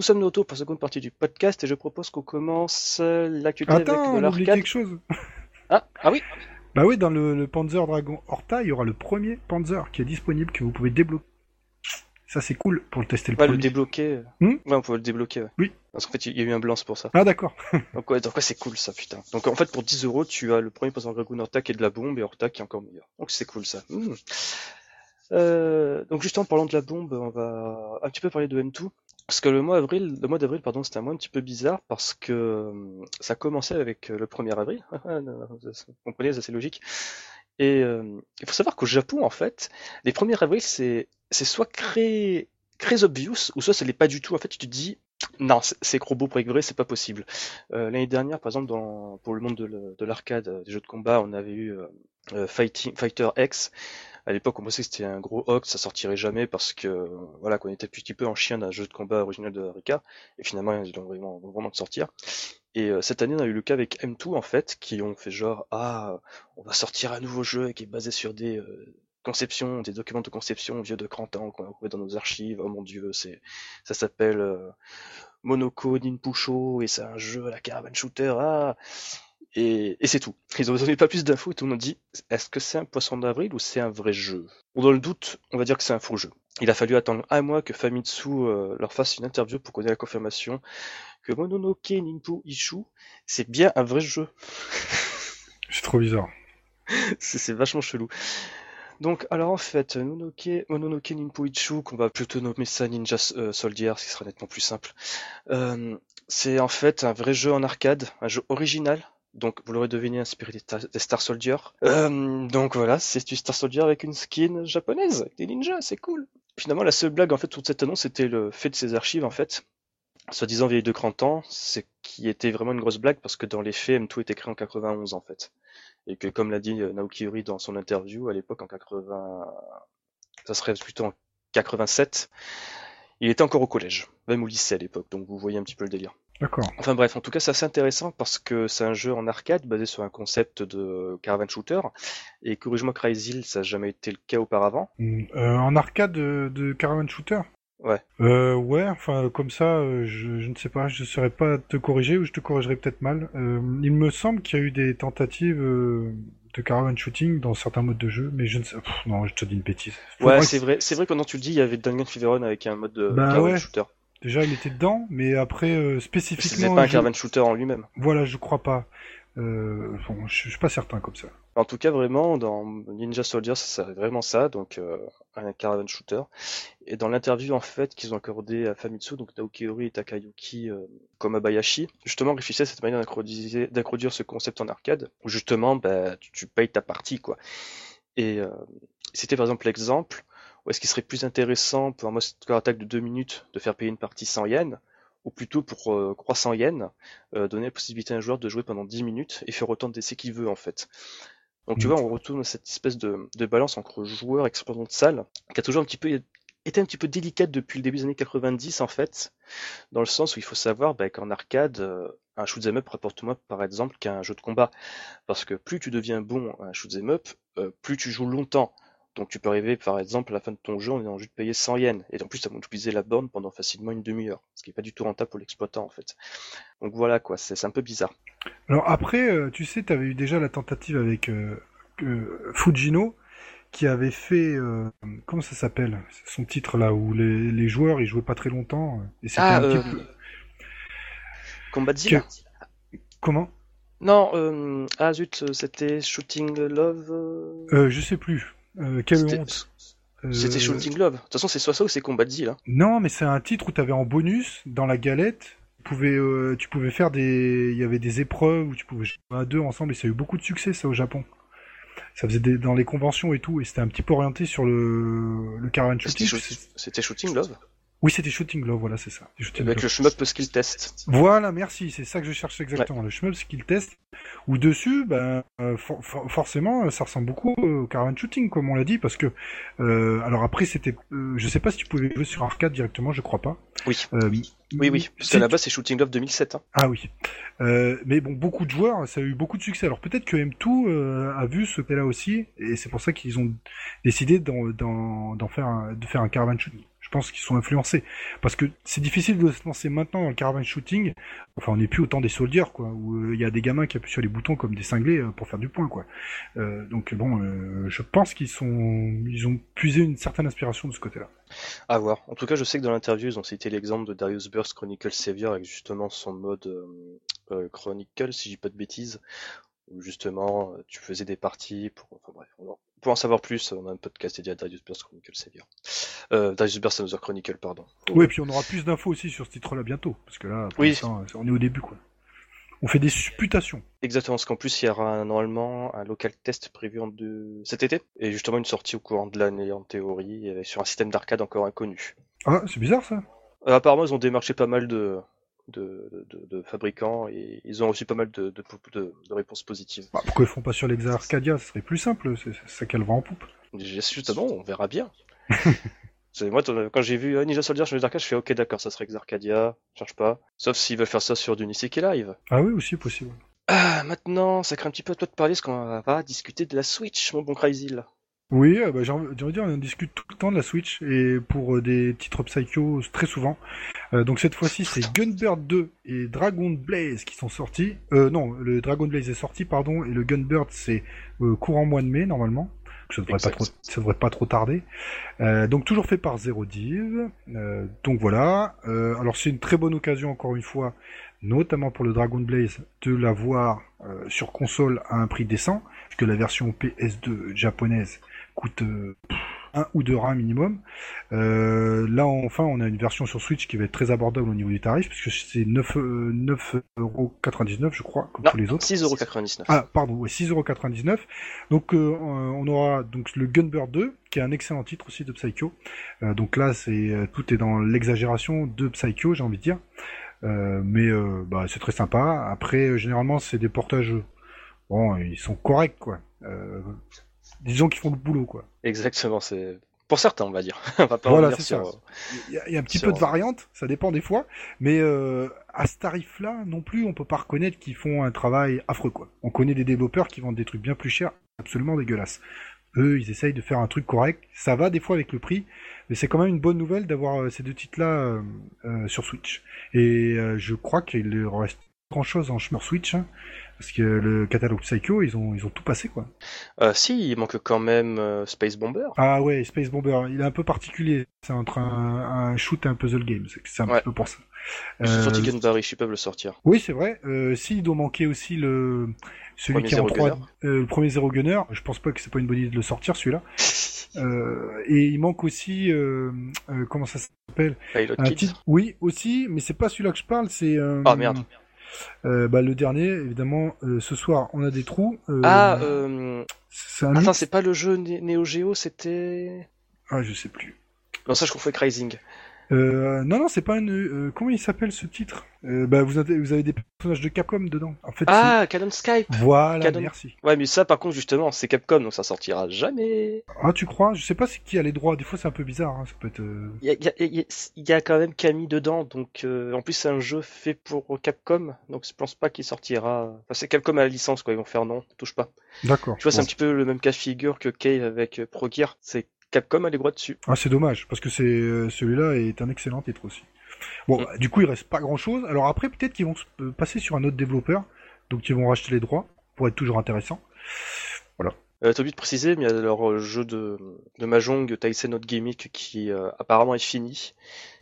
Nous sommes de retour pour la seconde partie du podcast et je propose qu'on commence l'actualité avec Attends, de on quelque chose. Ah, ah oui Bah oui, dans le, le Panzer Dragon Horta, il y aura le premier Panzer qui est disponible que vous pouvez débloquer. Ça c'est cool pour le tester le Ouais, le débloquer. Hmm ouais, on peut le débloquer. Ouais. Oui. Parce qu'en fait, il y a eu un blanc, pour ça. Ah d'accord. Donc ouais, c'est cool ça, putain. Donc en fait, pour 10 euros, tu as le premier Panzer Dragoon Horta qui est de la bombe et Horta qui est encore meilleur. Donc c'est cool ça. Hmm. Euh, donc juste en parlant de la bombe, on va un petit peu parler de M2. Parce que le mois d'avril, pardon, c'était un mois un petit peu bizarre parce que euh, ça commençait avec euh, le 1er avril. Vous comprenez, c'est assez logique. Et euh, il faut savoir qu'au Japon, en fait, les 1er avril, c'est soit très très obvious ou soit ça l'est pas du tout. En fait, tu te dis non, c'est- gros beau pour être vrai, c'est pas possible. L'année dernière, par exemple, pour le monde de l'arcade, des jeux de combat, on avait eu Fighter X. À l'époque, on pensait que c'était un gros hoax, ça sortirait jamais parce que voilà, qu'on était un petit peu en chien d'un jeu de combat original de Rika. Et finalement, ils l'ont vraiment, vraiment de sortir. Et euh, cette année, on a eu le cas avec M2 en fait, qui ont fait genre ah, on va sortir un nouveau jeu qui est basé sur des euh, conceptions, des documents de conception vieux de 30 ans qu'on a trouvé dans nos archives. Oh mon dieu, c'est ça s'appelle euh, Monoko Ninpusho et c'est un jeu à la caravan shooter. Ah et, et c'est tout. Ils ont donné pas plus d'infos et tout le monde dit est-ce que c'est un poisson d'avril ou c'est un vrai jeu? Bon, Dans le doute, on va dire que c'est un faux jeu. Il a fallu attendre un mois que Famitsu euh, leur fasse une interview pour qu'on ait la confirmation que Mononoke Ninpu Ishu, c'est bien un vrai jeu. C'est trop bizarre. c'est vachement chelou. Donc, alors en fait, Mononoke, Mononoke Ninpu Ichu, qu'on va plutôt nommer ça Ninja euh, Soldier, ce qui sera nettement plus simple, euh, c'est en fait un vrai jeu en arcade, un jeu original. Donc, vous l'aurez deviné, inspiré des, ta- des Star Soldier. Euh, donc voilà, c'est du Star Soldier avec une skin japonaise, des ninjas, c'est cool. Finalement, la seule blague en fait toute cette annonce, c'était le fait de ces archives en fait. Soi-disant vieille de 30 ans, c'est qui était vraiment une grosse blague parce que dans les faits, M2 était créé en 91 en fait et que comme l'a dit euh, Naoki Uri dans son interview à l'époque en 80 ça serait plutôt en 87 il était encore au collège même au lycée à l'époque donc vous voyez un petit peu le délire D'accord. enfin bref en tout cas c'est assez intéressant parce que c'est un jeu en arcade basé sur un concept de caravan shooter et corrige-moi Crazy ça n'a jamais été le cas auparavant Hmm, euh, en arcade de, de Caravan Shooter? Ouais. Euh, ouais, enfin comme ça, euh, je, je ne sais pas, je ne saurais pas te corriger ou je te corrigerai peut-être mal. Euh, il me semble qu'il y a eu des tentatives de Caravan Shooting dans certains modes de jeu, mais je ne sais. Pff, non, je te dis une bêtise. Ouais c'est vrai c'est vrai que que tu le dis il y avait Dungeon Feveron avec un mode de Bah caravan ouais. shooter Déjà, il était dedans, mais après euh, spécifiquement. c'était pas un je- caravan shooter en lui-même Voilà, je crois pas. Euh, bon, je, je suis pas certain comme ça. En tout cas, vraiment, dans Ninja Soldier, ça serait vraiment ça, donc euh, un caravan shooter. Et dans l'interview en fait qu'ils ont accordé à Famitsu, donc Naoki Ori et Takayuki euh, Komabayashi, justement réfléchissaient à cette manière d'introduire d'introduire ce concept en arcade, où justement, bah, tu, tu payes ta partie, quoi. Et euh, c'était par exemple l'exemple où est-ce qu'il serait plus intéressant pour un score attack de 2 minutes de faire payer une partie 100 yens, ou plutôt pour euh, 300 yens, euh, donner la possibilité à un joueur de jouer pendant 10 minutes et faire autant de décès qu'il veut en fait. Donc tu Mm. vois, on retourne à cette espèce de, de balance entre joueur et exploitant de salle, qui a toujours un petit peu été un petit peu délicate depuis le début des années 90 en fait, dans le sens où il faut savoir bah, qu'en arcade, euh, un shoot'em up rapporte moins par exemple qu'un jeu de combat, parce que plus tu deviens bon à un shoot'em up, euh, plus tu joues longtemps. Donc tu peux arriver par exemple à la fin de ton jeu en ayant juste payé 100 yens, et en plus ça va utiliser la borne pendant facilement une demi-heure, ce qui est pas du tout rentable pour l'exploitant en fait. Donc voilà quoi, c'est un peu bizarre. Alors après, euh, tu sais, tu avais eu déjà la tentative avec euh, euh, Fujino, qui avait fait, euh, comment ça s'appelle, son titre là, où les, les joueurs ils jouaient pas très longtemps, et c'était Ah, un petit peu... Combatzilla Comment? Non, ah zut, c'était Shooting Love. Je sais plus. Euh, quelle c'était- honte. Euh, C'était Shooting Love. De toute façon, c'est soit ça ou c'est Combatzilla. Non, mais c'est un titre où tu avais en bonus, dans la galette, tu pouvais, euh, tu pouvais faire des... Il y avait des épreuves où tu pouvais jouer à deux ensemble, et ça a eu beaucoup de succès, ça, au Japon. Ça faisait des... dans les conventions et tout, et c'était un petit peu orienté sur le, le caravan C'était shooting. Shoot- c'était Shooting Love. Oui, c'était Shooting Love, voilà, c'est ça. Avec Love. le shmup skill test. Voilà, merci, c'est ça que je cherchais exactement, le shmup skill test, où dessus, ben, euh, for- for- forcément, euh, ça ressemble beaucoup au caravan shooting, comme on l'a dit, parce que, euh, alors après, c'était, euh, je sais pas si tu pouvais jouer sur arcade directement, je crois pas. Oui. Euh, Oui, oui. Parce la base, c'est Shooting Love 2007. Hein. Ah oui. Euh, mais bon, beaucoup de joueurs, ça a eu beaucoup de succès. Alors peut-être que M2 euh, a vu ce côté-là aussi, et c'est pour ça qu'ils ont décidé d'en faire un, de faire un caravan shooting. Pense qu'ils sont influencés. Parce que c'est difficile de se lancer maintenant dans le caravan shooting. Enfin, on n'est plus autant des soldiers, quoi, où euh, il y a des gamins qui appuient sur les boutons comme des cinglés euh, pour faire du point, quoi. Euh, donc bon, je pense qu'ils sont, ils ont puisé une certaine inspiration de ce côté-là. À voir. En tout cas, je sais que dans l'interview, ils ont cité l'exemple de Darius Burst Chronicle Savior avec justement son mode Chronicle, si je dis pas de bêtises, où justement tu faisais des parties pour. Enfin bref, pour en savoir plus, on a un podcast dédié à Darius Burst Chronicle Savior. Euh, Darius Burst Another Chronicle, pardon. Oui, et puis on aura plus d'infos aussi sur ce titre-là bientôt, parce que là, oui. on est au début, quoi. On fait des supputations. Exactement, parce qu'en plus, il y aura normalement un local test prévu en de... cet été, et justement une sortie au courant de l'année, en théorie, sur un système d'arcade encore inconnu. Ah, c'est bizarre ça euh, Apparemment, ils ont démarché pas mal de, de, de, fabricants et ils ont aussi pas mal de, de, réponses positives. Bah, pourquoi ils font pas sur l'Exa Arcadia? Ce serait plus simple, c'est ça qu'elle va en poupe. Justement, on verra bien. moi, quand j'ai vu Ninja Soldier sur les arcades, je fais ok, d'accord, ça serait Exa Arcadia, cherche pas. Sauf s'ils veulent faire ça sur du Niseki Live. Ah oui, aussi possible. Ah, maintenant, ça crée un petit peu à toi de parler, parce qu'on va discuter de la Switch, mon bon Crazy. Oui, euh, bah, j'ai envie de dire, on discute tout le temps de la Switch et pour euh, des titres Psycho très souvent. Euh, donc cette fois-ci, c'est Gunbird 2 et Dragon Blaze qui sont sortis. non, le Dragon Blaze est sorti, pardon, et le Gunbird c'est courant mois de mai normalement. Ça devrait, pas trop, ça devrait pas trop tarder. donc toujours fait par Zero Div. donc voilà. alors c'est une très bonne occasion encore une fois, notamment pour le Dragon Blaze, de l'avoir sur console à un prix décent, puisque la version PS2 japonaise coûte euh, un ou deux reins minimum. Euh, là, enfin, on a une version sur Switch qui va être très abordable au niveau du tarif, puisque c'est 9,99€, euh, je crois, comme tous les autres. 6,99€. Ah, pardon, ouais, 6,99€. Donc, on aura donc le Gunbird 2, qui est un excellent titre aussi de Psycho. donc là, c'est tout est dans l'exagération de Psycho, j'ai envie de dire. mais bah, c'est très sympa. Après, généralement, c'est des portages. Bon, ils sont corrects, quoi disons qu'ils font le boulot, quoi. Exactement, c'est pour certains, on va dire. on va pas voilà, c'est Il y, a, un petit peu de variante, ça dépend des fois, mais euh, à ce tarif-là, non plus, on peut pas reconnaître qu'ils font un travail affreux, quoi. On connaît des développeurs qui vendent des trucs bien plus chers, absolument dégueulasses. Eux, ils essayent de faire un truc correct. Ça va des fois avec le prix, mais c'est quand même une bonne nouvelle d'avoir euh, ces deux titres-là euh, sur Switch. Et je crois qu'il reste grand chose en chemin Switch. Hein. Parce que le catalogue Psycho, ils ont, ils ont tout passé, quoi. Euh, si, il manque quand même euh, Space Bomber. Ah ouais, Space Bomber, il est un peu particulier. C'est entre un, un, shoot et un puzzle game. C'est un peu pour ça. Euh, sorti Gunbarry, je peux le sortir. Oui, c'est vrai. Euh, si, il doit manquer aussi le celui qui est en 3, euh, le premier Zero Gunner. Je pense pas que c'est pas une bonne idée de le sortir celui-là. Euh, et il manque aussi euh, euh comment ça s'appelle? Un titre... Oui, aussi, mais c'est pas celui-là que je parle. C'est ah merde. Euh, bah, le dernier, évidemment, euh, ce soir, on a des trous. Euh, ah, c'est un Attends, c'est pas le jeu Neo Geo, c'était. Ah, je sais plus. Non, ça, je confonds avec Rising. Euh, non, non, c'est pas une. Euh, comment il s'appelle ce titre? Euh, Bah, vous avez, vous avez des personnages de Capcom dedans. En fait, ah, Canon Skype. Voilà, merci. Ouais, mais ça, par contre, justement, c'est Capcom, donc ça sortira jamais. Ah, tu crois? Je sais pas qui a les droits. Des fois, c'est un peu bizarre. Hein. Ça peut être. Il y a, y, a, y a, quand même Camille dedans, donc en plus, c'est un jeu fait pour Capcom, donc je pense pas qu'il sortira. Enfin, c'est Capcom à la licence, quoi. Ils vont faire non, touche pas. D'accord. Tu vois, c'est un petit peu le même cas de figure que Cave avec Pro Gear. C'est Capcom a les droits dessus. Ah, c'est dommage, parce que c'est euh, celui-là est un excellent titre aussi. Bon, mm. du coup, il reste pas grand-chose. Alors après, peut-être qu'ils vont euh, passer sur un autre développeur, donc ils vont racheter les droits pour être toujours intéressant. Voilà. Euh, T'as oublié de préciser, mais il y a leur jeu de, de Mahjong, Taisen Not Gimmick, qui apparemment est fini.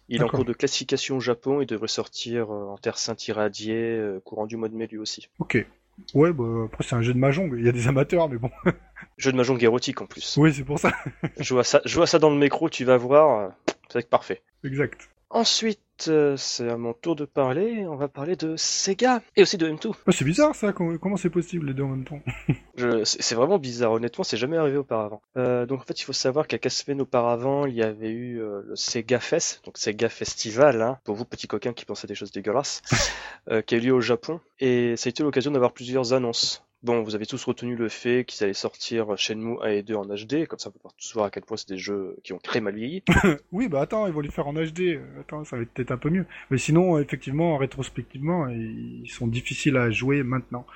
Il est en cours de classification au Japon et devrait sortir en Terre Sainte irradiée courant du mois de mai lui aussi. Ok. Ouais, bah après c'est un jeu de Mahjong, il y a des amateurs, mais bon. Jeu de Mahjong érotique en plus. Oui, c'est pour ça. je, vois ça. je vois ça dans le micro, tu vas voir. C'est parfait. Exact. Ensuite, c'est à mon tour de parler. On va parler de Sega et aussi de M2. c'est bizarre ça. Comment c'est possible les deux en même temps? C'est vraiment bizarre. Honnêtement, c'est jamais arrivé auparavant. Euh, donc en fait, il faut savoir qu'à quelques semaines auparavant, il y avait eu euh, le Sega Fest, donc Sega Festival, hein, pour vous petits coquins qui pensaient des choses dégueulasses, qui a eu lieu au Japon. Et ça a été l'occasion d'avoir plusieurs annonces. Bon, vous avez tous retenu le fait qu'ils allaient sortir Shenmue 1 et 2 en HD, comme ça on peut tous voir à quel point c'est des jeux qui ont très mal vieilli. oui, bah attends, ils vont les faire en HD, attends, ça va être peut-être un peu mieux. Mais sinon, effectivement, rétrospectivement, ils sont difficiles à jouer maintenant.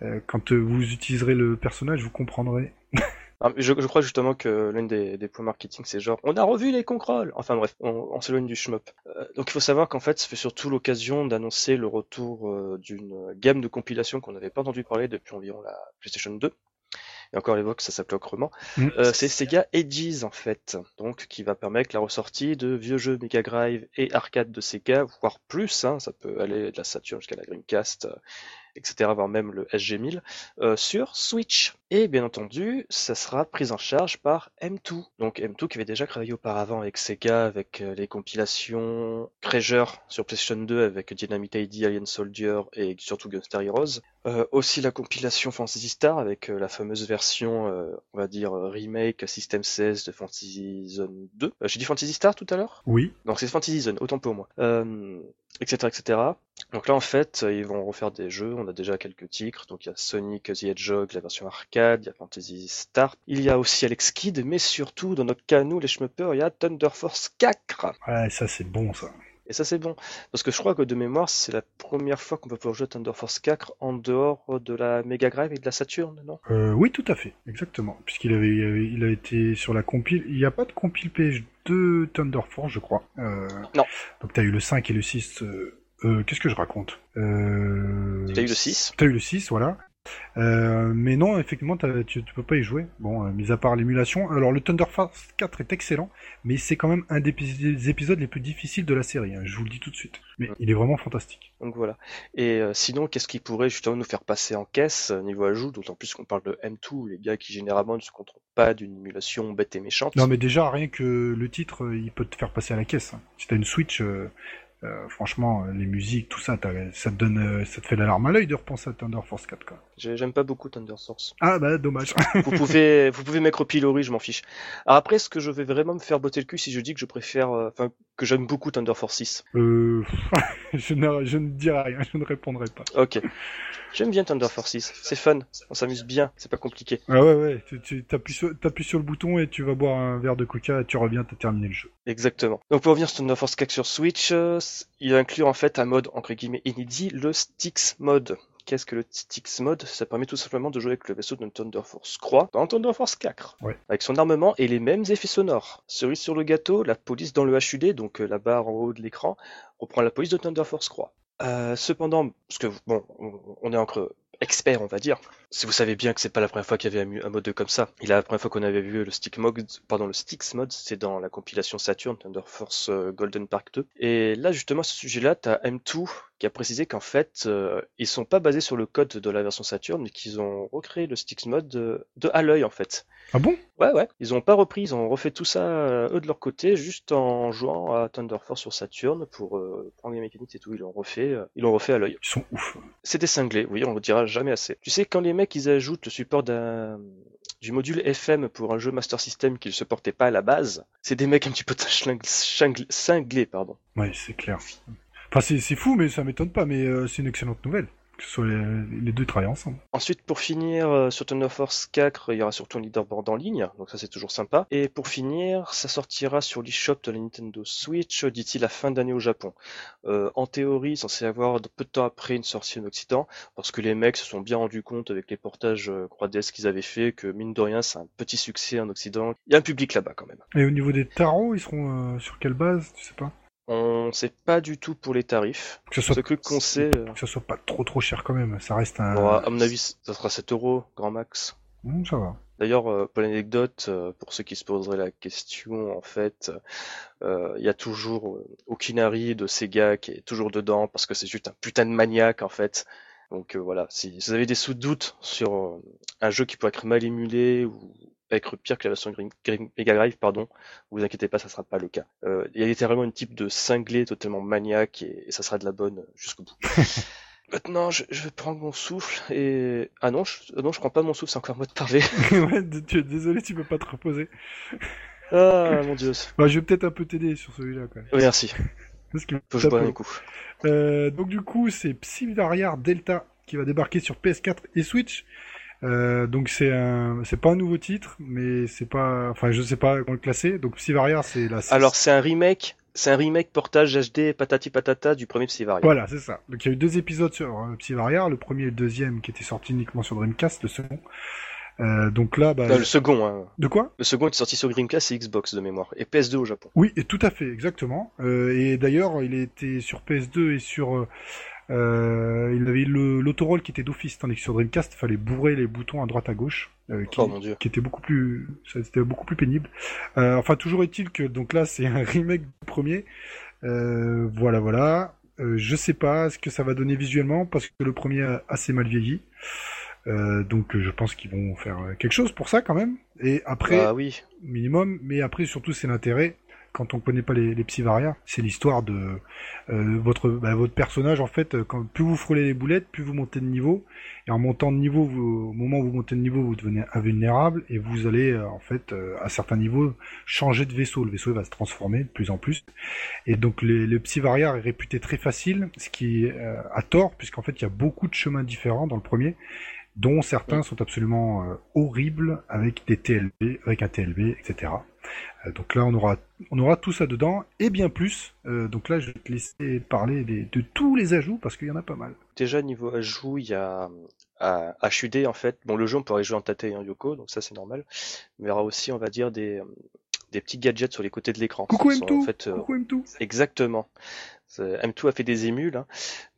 Euh, quand euh, vous utiliserez le personnage, vous comprendrez. Ah, je, je crois justement que l'un des, des points marketing, c'est genre, on a revu les contrôles Enfin bref, on, on s'éloigne du shmup. Euh, donc il faut savoir qu'en fait, ça fait surtout l'occasion d'annoncer le retour euh, d'une gamme de compilations qu'on n'avait pas entendu parler depuis environ la PlayStation 2 et encore à l'époque ça s'appelait autrement. Mm. Euh, c'est Sega Edges en fait, donc qui va permettre la ressortie de vieux jeux Mega Drive et arcade de Sega, voire plus, hein, ça peut aller de la Saturn jusqu'à la Dreamcast, euh, etc., voire même le SG1000, euh, sur Switch. Et bien entendu, ça sera pris en charge par M2. Donc M2 qui avait déjà travaillé auparavant avec Sega, avec euh, les compilations Treasure sur PlayStation 2 avec Dynamite ID, Alien Soldier et surtout Gunstar Heroes. Euh, aussi la compilation Fantasy Star avec euh, la fameuse version, euh, on va dire, remake System 16 de Fantasy Zone 2. Euh, J'ai dit Fantasy Star tout à l'heure? Oui. donc c'est Fantasy Zone, autant pour moi. Etc, etc. Donc là, en fait, ils vont refaire des jeux. On a déjà quelques titres. Donc il y a Sonic the Hedgehog, la version arcade, il y a Fantasy Star. Il y a aussi Alex Kidd, mais surtout, dans notre cas, nous, les schmuppers, il y a Thunder Force 4. Ouais, ça c'est bon ça. Et ça, c'est bon. Parce que je crois que de mémoire, c'est la première fois qu'on peut pouvoir jouer Thunder Force 4 en dehors de la Mega Drive et de la Saturn, non? Euh, oui, tout à fait, exactement. Puisqu'il avait, il a été sur la compile. Il n'y a pas de compile PS2 Thunder Force, je crois. Euh, Non. Donc t'as eu le 5 et le 6. Euh, Qu'est-ce que je raconte? T'as eu le 6 T'as eu le 6, voilà. Euh, mais non, effectivement, tu, tu peux pas y jouer. Bon, euh, mis à part l'émulation. Alors, le Thunder Force 4 est excellent, mais c'est quand même un des, épis- des épisodes les plus difficiles de la série. hein, je vous le dis tout de suite. Mais il est vraiment fantastique. Donc voilà. Et euh, sinon, qu'est-ce qui pourrait justement nous faire passer en caisse niveau ajout, d'autant plus qu'on parle de M2, les gars qui généralement ne se contrôlent pas d'une émulation bête et méchante. Non, mais déjà, rien que le titre, il peut te faire passer à la caisse. hein. Si t'as une Switch, euh, euh, franchement, euh, les musiques, tout ça, ça te donne, euh, ça te fait la larme à l'œil de repenser à Thunder Force 4. Quoi. J'ai- J'aime pas beaucoup Thunder Source. Ah bah dommage. vous pouvez, vous pouvez mettre au pilori, je m'en fiche. Alors après, est-ce que je vais vraiment me faire botter le cul si je dis que je préfère, euh, enfin, que j'aime beaucoup Thunder Force 6 euh, je, ne, je ne dirai rien, je ne répondrai pas. Ok. J'aime bien Thunder Force 6. C'est fun. On s'amuse bien. C'est pas compliqué. Ah ouais, ouais, tu, sur, sur le bouton et tu vas boire un verre de coca et tu reviens, t'as terminé le jeu. Exactement. Donc pour revenir sur Thunder Force 4 sur Switch, il inclut en fait un mode entre guillemets inédit, le Styx mode. Qu'est-ce que le Styx mode? Ça permet tout simplement de jouer avec le vaisseau de Thunder Force Croix dans Thunder Force 4. Ouais. Avec son armement et les mêmes effets sonores. Cerise sur le gâteau, la police dans le HUD, donc euh, la barre en haut de l'écran, reprend la police de Thunder Force Croix. Euh, cependant, parce que bon, on- est encore expert, on va dire. Si vous savez bien que c'est pas la première fois qu'il y avait un, mode comme ça. Il a la première fois qu'on avait vu le stick mode, pardon, le Styx mode, c'est dans la compilation Saturn Thunder Force euh, Golden Park 2. Et là, justement, à ce sujet-là, t'as M2 qui a précisé qu'en fait, euh, ils sont pas basés sur le code de la version Saturn, mais qu'ils ont recréé le Styx mode de, de à l'œil, en fait. Ah bon? Ouais, ouais. Ils ont pas repris, ils ont refait tout ça euh, eux de leur côté, juste en jouant à Thunder Force sur Saturn pour euh, prendre les mécaniques et tout. Ils l'ont refait, euh, ils l'ont refait à l'œil. Ils sont ouf. C'était cinglé, oui, on le dira jamais assez. Tu sais, quand les mecs ils ajoutent le support d'un du module FM pour un jeu Master System qu'ils supportaient pas à la base, c'est des mecs un petit peu cinglés, pardon. Ouais, c'est clair. Enfin, c'est, c'est fou, mais ça m'étonne pas, mais c'est une excellente nouvelle. Que ce soit les, les deux travaillent ensemble. Ensuite, pour finir, euh, sur Thunder Force 4, il y aura surtout un leaderboard en ligne, donc ça c'est toujours sympa. Et pour finir, ça sortira sur l'eShop de la Nintendo Switch d'ici la fin d'année au Japon. Euh, en théorie, censé avoir peu de temps après une sortie en Occident, parce que les mecs se sont bien rendus compte avec les portages euh, 3DS qu'ils avaient fait que mine de rien, c'est un petit succès en Occident. Il y a un public là-bas quand même. Et au niveau des tarots, ils seront sur quelle base Tu sais pas? On sait pas du tout pour les tarifs. Que ce soit, que qu'on sait, euh, que ce soit pas trop trop cher quand même. Ça reste un. bon, à mon avis, ça sera 7 euros, grand max. Ça va. D'ailleurs, euh, pour l'anecdote, euh, pour ceux qui se poseraient la question, en fait, euh, il y a toujours Okinari de Sega qui est toujours dedans parce que c'est juste un putain de maniaque en fait. Donc euh, voilà, si vous avez des sous-doutes sur un jeu qui pourrait être mal émulé ou être pire que la version Mega Drive, pardon, vous inquiétez pas, ça sera pas le cas. Euh, il y a littéralement une type de cinglé totalement maniaque et, et ça sera de la bonne jusqu'au bout. Maintenant, je, je vais prendre mon souffle et ah non, je, non, je prends pas mon souffle, c'est encore moi de parler. ouais, tu- désolé, tu peux pas te reposer. Ah mon dieu. Bah, je vais peut-être un peu t'aider sur celui-là quand même. Oui, merci. Parce que Faut je peut- un coup. Euh, donc du coup, c'est Psyvariar Delta qui va débarquer sur PS4 et Switch. Euh, donc c'est un, c'est pas un nouveau titre, mais c'est pas, enfin je sais pas comment le classer. Donc Psyvariar c'est la. Alors c'est un remake, c'est un remake portage HD patati patata du premier Psyvaria. Voilà, c'est ça. Donc il y a eu deux épisodes sur euh, Psyvariar, le premier et le deuxième qui étaient sortis uniquement sur Dreamcast, le second. Euh, donc là, bah, Non, le second, hein. de quoi? Le second est sorti sur Dreamcast et Xbox de mémoire. Et PS2 au Japon. Oui, et tout à fait, exactement. Euh, et d'ailleurs, il était sur PS2 et sur. Euh, il avait le- l'autoroll qui était d'office, tandis que sur Dreamcast, il fallait bourrer les boutons à droite à gauche, euh, qui, Oh mon dieu. qui était beaucoup plus, ça, c'était beaucoup plus pénible. Euh, enfin, toujours est-il que donc là, c'est un remake du premier. Euh, voilà, voilà. Euh, je sais pas ce que ça va donner visuellement parce que le premier a assez mal vieilli. Euh, donc, je pense qu'ils vont faire quelque chose pour ça quand même. Et après, Ah oui. minimum, mais après surtout c'est l'intérêt quand on connaît pas les, les Psyvaria, c'est l'histoire de euh, votre bah, votre personnage en fait. euh, Quand plus vous frôlez les boulettes, plus vous montez de niveau, et en montant de niveau, vous- au moment où vous montez de niveau, vous devenez invulnérable et vous allez euh, en fait euh, à certains niveaux changer de vaisseau. Le vaisseau va se transformer de plus en plus, et donc les, le Psyvaria est réputé très facile, ce qui est euh, à tort puisqu'en fait il y a beaucoup de chemins différents dans le premier dont certains sont absolument euh, horribles avec des TLB, avec un TLB, etc. Euh, donc là, on aura, on aura tout ça dedans et bien plus. Euh, donc là, je vais te laisser parler de tous les ajouts parce qu'il y en a pas mal. Déjà, niveau ajout, il y a HUD en fait. Bon, le jeu, on pourrait jouer en Tate et en Yoko, donc ça c'est normal. Mais il y aura aussi, on va dire, des, des petits gadgets sur les côtés de l'écran. Coucou Qui sont, M2, en fait, euh, coucou M2. Exactement. C'est- M2 a fait des émules, hein.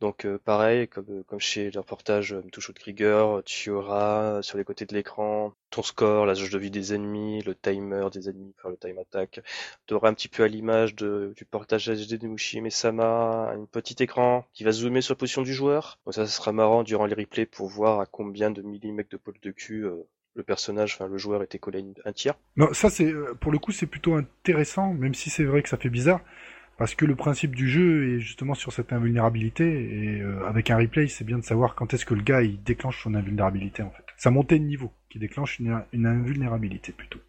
donc euh, pareil, comme, euh, comme chez le reportage euh, M2 Krieger, tu auras sur les côtés de l'écran ton score, la jauge de vie des ennemis, le timer des ennemis, enfin le time attack. Tu auras un petit peu à l'image du portage HD de Mushi Mesama, un petit écran qui va zoomer sur la position du joueur. Ça, ça sera marrant durant les replays pour voir à combien de millimètres de pôle de cul euh, le personnage, enfin le joueur était collé un tir. Non, ça c'est euh, pour le coup c'est plutôt intéressant, même si c'est vrai que ça fait bizarre, parce que le principe du jeu est justement sur cette invulnérabilité et euh, avec un replay, c'est bien de savoir quand est-ce que le gars il déclenche son invulnérabilité en fait. Sa montée de niveau qui déclenche une, une invulnérabilité plutôt.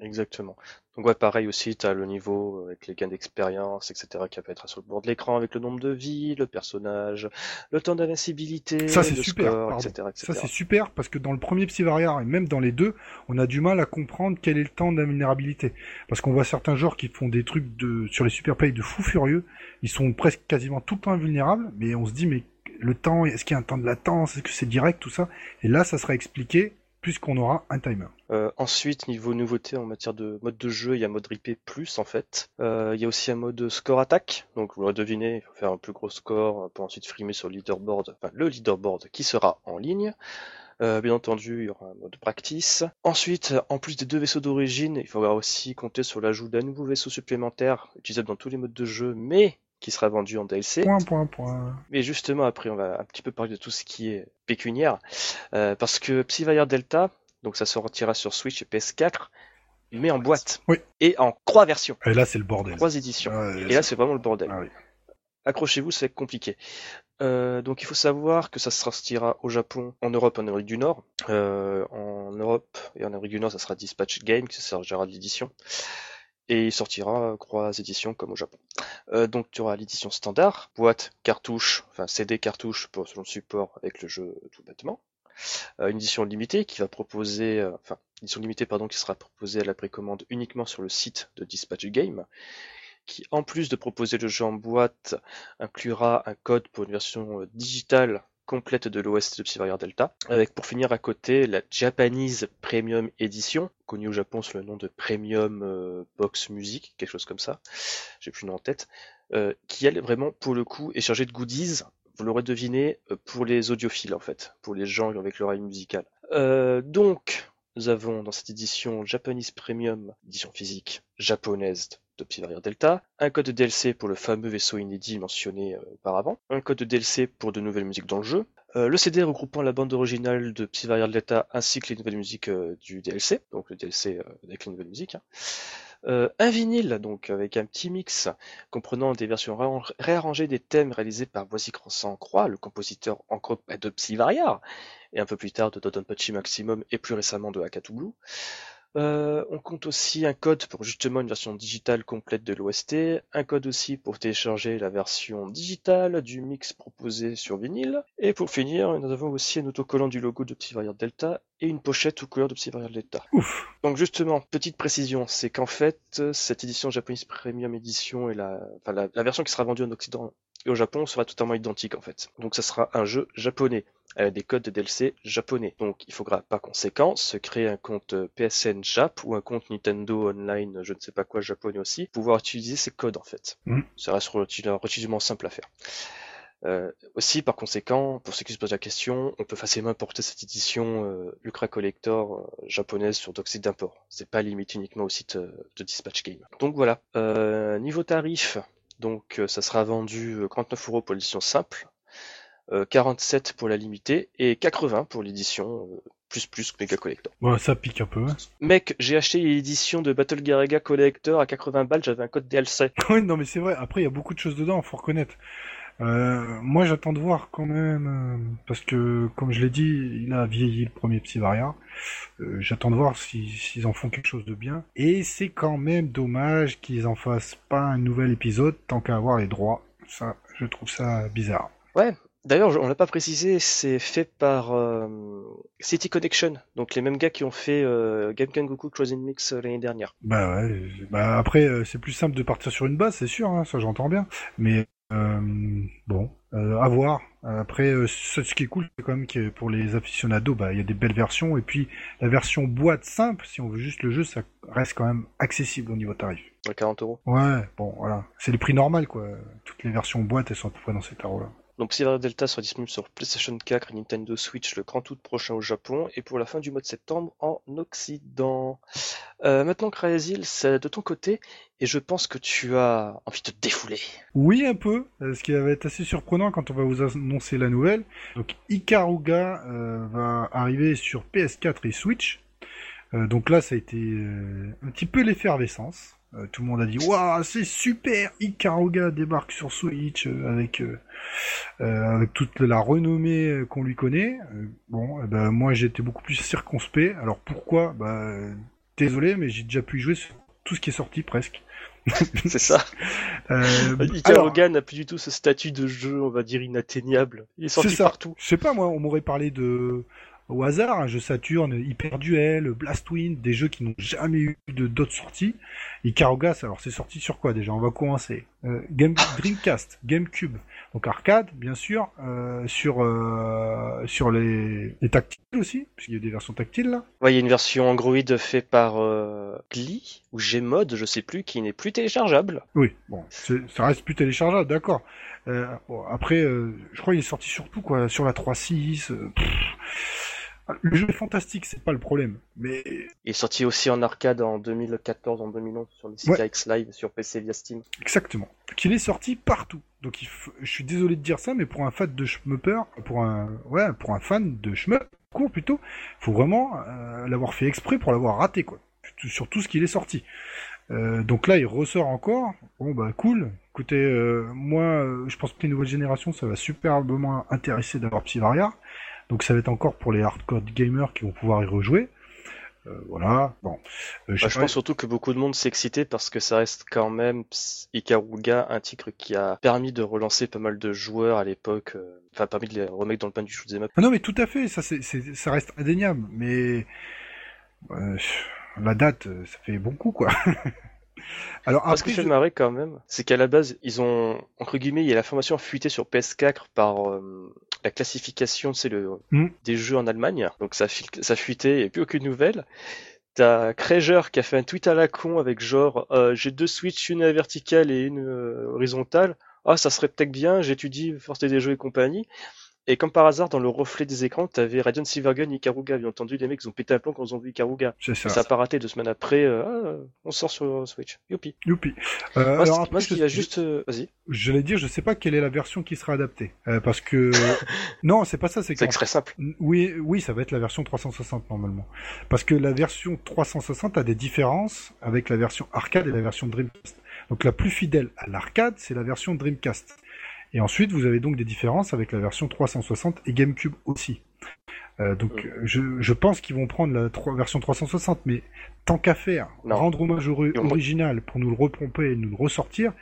Exactement. Donc ouais, pareil aussi, tu as le niveau euh, avec les gains d'expérience, etc., qui apparaîtra sur le bord de l'écran avec le nombre de vies, le personnage, le temps d'invincibilité, Ça, c'est le super, score, etc., etc. Ça c'est super parce que dans le premier Psyvaria et même dans les deux, on a du mal à comprendre quel est le temps d'invulnérabilité. Parce qu'on voit certains joueurs qui font des trucs de sur les super plays de fous furieux, ils sont presque quasiment tout le temps invulnérables, mais on se dit mais le temps, est-ce qu'il y a un temps de latence, est-ce que c'est direct tout ça? Et là ça sera expliqué puisqu'on aura un timer. Euh, ensuite, niveau nouveauté en matière de mode de jeu, il y a mode RIP plus en fait. Euh, il y a aussi un mode score attaque. Donc vous l'aurez deviné, il faut faire un plus gros score pour ensuite frimer sur le leaderboard, enfin le leaderboard qui sera en ligne. Euh, bien entendu, il y aura un mode practice. Ensuite, en plus des deux vaisseaux d'origine, il faudra aussi compter sur l'ajout d'un nouveau vaisseau supplémentaire utilisable dans tous les modes de jeu, mais qui sera vendu en DLC. Point, point, point. Mais justement, après, on va un petit peu parler de tout ce qui est pécuniaire, euh, parce que Psyvire Delta, donc ça sortira sur Switch et PS4, mais en boîte Oui. et en trois versions, Et là c'est le bordel. trois éditions. Ah, Et là, c'est vraiment le bordel. ah oui. Accrochez-vous, être compliqué. Euh, donc il faut savoir que ça sortira au Japon, en Europe en Amérique du Nord. Euh, en Europe et en Amérique du Nord, ça sera Dispatch Game qui s'arrangera de l'édition. Et il sortira trois éditions comme au Japon. Euh, donc tu auras l'édition standard, boîte, cartouche, enfin CD cartouche pour selon le support avec le jeu tout bêtement. Euh, une édition limitée qui va proposer, euh, enfin édition limitée pardon qui sera proposée à la précommande uniquement sur le site de Dispatch Game, qui en plus de proposer le jeu en boîte inclura un code pour une version euh, digitale complète de de Psyvaria Delta, avec pour finir à côté la Japanese Premium Edition, connue au Japon sous le nom de Premium euh, Box Music, quelque chose comme ça, j'ai plus le nom en tête, euh, qui elle vraiment pour le coup est chargée de goodies, vous l'aurez deviné, euh, pour les audiophiles en fait, pour les gens avec l'oreille musicale. Euh, donc, nous avons dans cette édition Japanese Premium, édition physique japonaise de Psyvaria Delta, un code de DLC pour le fameux vaisseau inédit mentionné euh, auparavant, un code de DLC pour de nouvelles musiques dans le jeu, euh, le CD regroupant la bande originale de Psyvaria Delta ainsi que les nouvelles musiques euh, du DLC, donc le DLC euh, avec les nouvelles musiques, hein. Euh, un vinyle donc avec un petit mix comprenant des versions réarrang- réarrangées des thèmes réalisés par Boisy Croissant Croix, le compositeur encore de Psyvaria, et un peu plus tard de Dodonpachi Maximum et plus récemment de Hakatu. Euh, on compte aussi un code pour justement une version digitale complète de l'OST, un code aussi pour télécharger la version digitale du mix proposé sur vinyle, et pour finir, nous avons aussi un autocollant du logo de Psyvaria Delta et une pochette aux couleurs de Psyvaria Delta. Ouf. Donc justement, petite précision, c'est qu'en fait, cette édition Japanese Premium Edition et la, enfin, la, la version qui sera vendue en Occident et au Japon sera totalement identique en fait. Donc ça sera un jeu japonais des codes de DLC japonais. Donc il faudra par conséquent se créer un compte PSN Jap ou un compte Nintendo Online, je ne sais pas quoi japonais aussi, pour pouvoir utiliser ces codes en fait. Mm. Ça reste relativement simple à faire. Euh, aussi, par conséquent, pour ceux qui se posent la question, on peut facilement importer cette édition euh, Ultra Collector euh, japonaise sur d'autres sites d'import. C'est pas limité uniquement au site euh, de Dispatch Game. Donc voilà. Euh, niveau tarif, donc euh, ça sera vendu euh, 49 euros pour l'édition simple, euh, 47 pour la limitée et 80 pour l'édition euh, plus plus méga collector. Bon, ça pique un peu. hein. Mec, j'ai acheté l'édition de Battle Garaga Collector à 80 balles, j'avais un code DLC. Oui, non, mais c'est vrai. Après, il y a beaucoup de choses dedans, faut reconnaître. Euh, moi, j'attends de voir quand même, euh, parce que, comme je l'ai dit, il a vieilli le premier Psyvaria. Euh, j'attends de voir si- s'ils en font quelque chose de bien. Et c'est quand même dommage qu'ils en fassent pas un nouvel épisode tant qu'à avoir les droits. Ça, je trouve ça bizarre. D'ailleurs, on l'a pas précisé, c'est fait par euh, City Connection, donc les mêmes gars qui ont fait euh, Game Goku Crossing Mix euh, l'année dernière. Bah ouais. Bah après, euh, c'est plus simple de partir sur une base, c'est sûr. Hein, ça, j'entends bien. Mais euh, bon, à voir. Après, ce ce qui est cool, c'est quand même que pour les aficionados, bah il y a des belles versions. Et puis la version boîte simple, si on veut juste le jeu, ça reste quand même accessible au niveau tarif. à 40 euros. Ouais, bon, voilà. C'est les prix normal, quoi. Toutes les versions boîte, elles sont à peu près dans ces tarots-là. Donc Psyvaria Delta sera disponible sur PlayStation 4 et Nintendo Switch le 30 août prochain au Japon et pour la fin du mois de septembre en Occident. Euh, maintenant, Crazy, c'est de ton côté et je pense que tu as envie de te défouler. Oui, un peu, euh, ce qui va être assez surprenant quand on va vous annoncer la nouvelle. Donc, Ikaruga euh, va arriver sur PS4 et Switch. Donc là, ça a été un petit peu l'effervescence. Euh, tout le monde a dit waouh c'est super Ikaruga débarque sur Switch euh, avec euh, avec toute la renommée qu'on lui connaît. Euh, bon, ben, moi j'étais beaucoup plus circonspect. Alors pourquoi? Bah désolé, mais j'ai déjà pu y jouer sur tout ce qui est sorti presque. c'est ça. Ikaruga n'a plus du tout ce statut de jeu, on va dire, inatteignable. Il est sorti C'est ça. partout. Je sais pas, moi, on m'aurait parlé de au hasard, un jeu Saturn, Hyper Duel, Blastwind, des jeux qui n'ont jamais eu de d'autres sorties. C'est- alors c'est sorti sur quoi déjà On va commencer. Euh, Game Dreamcast, GameCube, donc arcade, bien sûr, euh, sur euh, sur les, les tactiles aussi, puisqu'il y a des versions tactiles là. Ouais, il y a une version Android faite par euh, Glee ou Gmod, je sais plus, qui n'est plus téléchargeable. Oui, bon, ça reste plus téléchargeable, d'accord. Bon, après, je crois qu'il est sorti surtout quoi, sur la 3.6. le jeu est fantastique, c'est pas le problème, mais Il est sorti aussi en arcade en 2014, en 2011 sur le CKX Live sur PC via Steam. Exactement. Qu'il est sorti partout. Donc il f- je suis désolé de dire ça, mais pour un fan de shmupper, pour un ouais, pour un fan de shmup court plutôt, faut vraiment euh, l'avoir fait exprès pour l'avoir raté quoi. Sur- tout ce qu'il est sorti. Euh, donc là, il ressort encore. Bon bah cool. Écoutez, euh, moi, je pense que les nouvelles générations, ça va superbement intéresser d'avoir Psyvaria. Donc ça va être encore pour les hardcore gamers qui vont pouvoir y rejouer. Euh, voilà. Bon. Euh, Bah, je pense surtout que beaucoup de monde s'est excité parce que ça reste quand même Ikaruga, un titre qui a permis de relancer pas mal de joueurs à l'époque, euh, enfin permis de les remettre dans le pain du shoot'em up. Ah non, mais tout à fait, ça, c'est, c'est- ça reste indéniable, mais la date, ça fait bon coup, quoi. Alors Ah, ce qui après, fait je- marrer quand même, c'est qu'à la base, ils ont, entre guillemets, il y a l'information fuitée sur PS4 par euh, la classification, c'est le Hmm. des jeux en Allemagne. Donc ça, ça fuitait et plus aucune nouvelle. T'as Krager qui a fait un tweet à la con avec genre euh, j'ai deux Switch, une verticale et une euh, horizontale. Ah, ça serait peut-être bien, j'étudie Force des jeux et compagnie. Et comme par hasard, dans le reflet des écrans, t'avais Radiant Silvergun, Ikaruga. Bien entendu, les mecs ils ont pété un plomb quand ils ont vu Ikaruga. c'est Et ça. ça a pas raté deux semaines après. euh, ah, on sort sur Switch. Youpi. Youpi. Euh, Moi, alors moi, ce je- a juste, euh, vas-y. j'allais dire, je sais pas quelle est la version qui sera adaptée, Euh, parce que non, c'est pas ça, c'est très simple. Oui, oui, ça va être la version 360 normalement. Parce que la version 360 a des différences avec la version arcade et la version Dreamcast. Donc la plus fidèle à l'arcade, c'est la version Dreamcast. Et ensuite, vous avez donc des différences avec la version 360 et GameCube aussi. Euh, donc Mm. je, je pense qu'ils vont prendre la version 360, mais tant qu'à faire, Non. rendre hommage au original pour nous le repomper et nous le ressortir,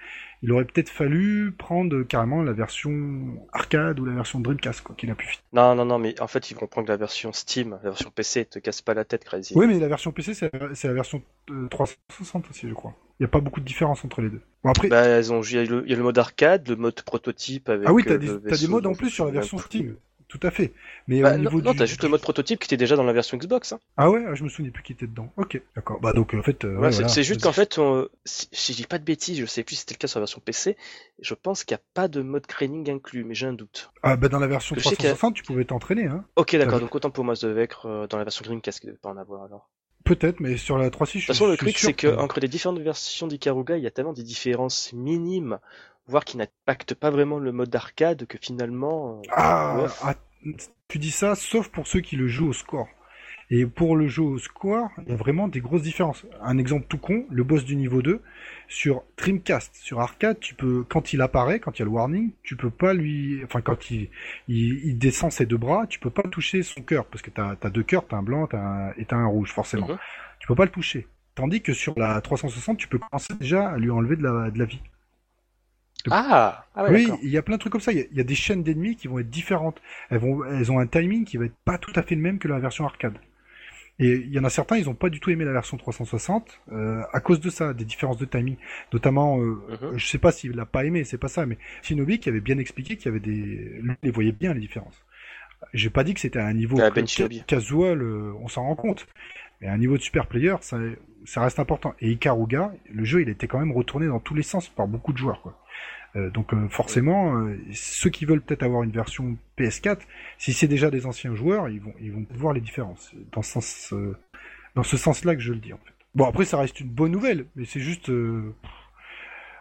il aurait peut-être fallu prendre carrément la version arcade ou la version Dreamcast, quoi, qu'il a pu fit. Non, non, non, mais en fait, ils vont prendre la version Steam, la version PC, te casse pas la tête, Crazy. Oui, mais la version PC, c'est la, la version euh, 360 aussi, je crois. Il n'y a pas beaucoup de différence entre les deux. Bon, après, Bah, elles ont, il y, a le, il y a le mode arcade, le mode prototype avec. ah oui, t'as euh, des, t'as des modes en plus je sur la souviens version. Steam. tout à fait. Mais Bah, au niveau non, non, du... t'as juste le mode prototype qui était déjà dans la version Xbox. Hein. Ah ouais, ah, je me souvenais plus qui était dedans. Ok, d'accord. Bah donc en fait, euh, Ouais, ouais, c'est voilà. juste qu'en fait, on- si, si je dis pas de bêtises, je sais plus si c'était le cas sur la version PC, je pense qu'il n'y a pas de mode training inclus, mais j'ai un doute. Ah bah dans la version Je sais qu'il y a- 360, tu pouvais t'entraîner, hein. Ok, d'accord, donc autant pour moi ça devait être euh, dans la version Dreamcast qu'il devait pas en avoir alors. Peut-être, mais sur la 3.6, je De suis toute façon, le truc, c'est que entre les différentes versions d'Ikaruga, il y a tellement des différences minimes, voire qui n'impactent pas vraiment le mode arcade, que finalement. euh, Ah, ah, tu dis ça, sauf pour ceux qui le jouent au score. Et pour le jeu au score, il y a vraiment des grosses différences. Un exemple tout con, le boss du niveau 2, sur Dreamcast, sur arcade, tu peux, quand il apparaît, quand il y a le warning, tu peux pas lui, enfin quand il, il, il descend ses deux bras, tu peux pas toucher son cœur, parce que t'as as deux cœurs, t'as un blanc t'as un, et t'as un rouge, forcément. Mhm. Tu peux pas le toucher. Tandis que sur la 360, tu peux commencer déjà à lui enlever de la, de la vie. Ah, ah ouais, oui, il y a plein de trucs comme ça. Il y a, il y a des chaînes d'ennemis qui vont être différentes. Elles, vont, elles ont un timing qui va être pas tout à fait le même que la version arcade. Et il y en a certains, ils ont pas du tout aimé la version 360 euh, à cause de ça, des différences de timing. Notamment, euh, Mhm. je sais pas s'il l'a pas aimé, c'est pas ça, mais Shinobi qui avait bien expliqué qu'il y avait des, lui, il les voyait bien les différences. J'ai pas dit que c'était à un niveau Ah, Ben casual, euh, on s'en rend compte. Mais à un niveau de super player, ça, ça reste important. Et Ikaruga, le jeu, il était quand même retourné dans tous les sens par beaucoup de joueurs, quoi. Euh, donc euh, forcément, euh, ceux qui veulent peut-être avoir une version PS4, si c'est déjà des anciens joueurs, ils vont voir les différences. Dans ce sens-là que je le dis en. Bon après ça reste une bonne nouvelle, mais c'est juste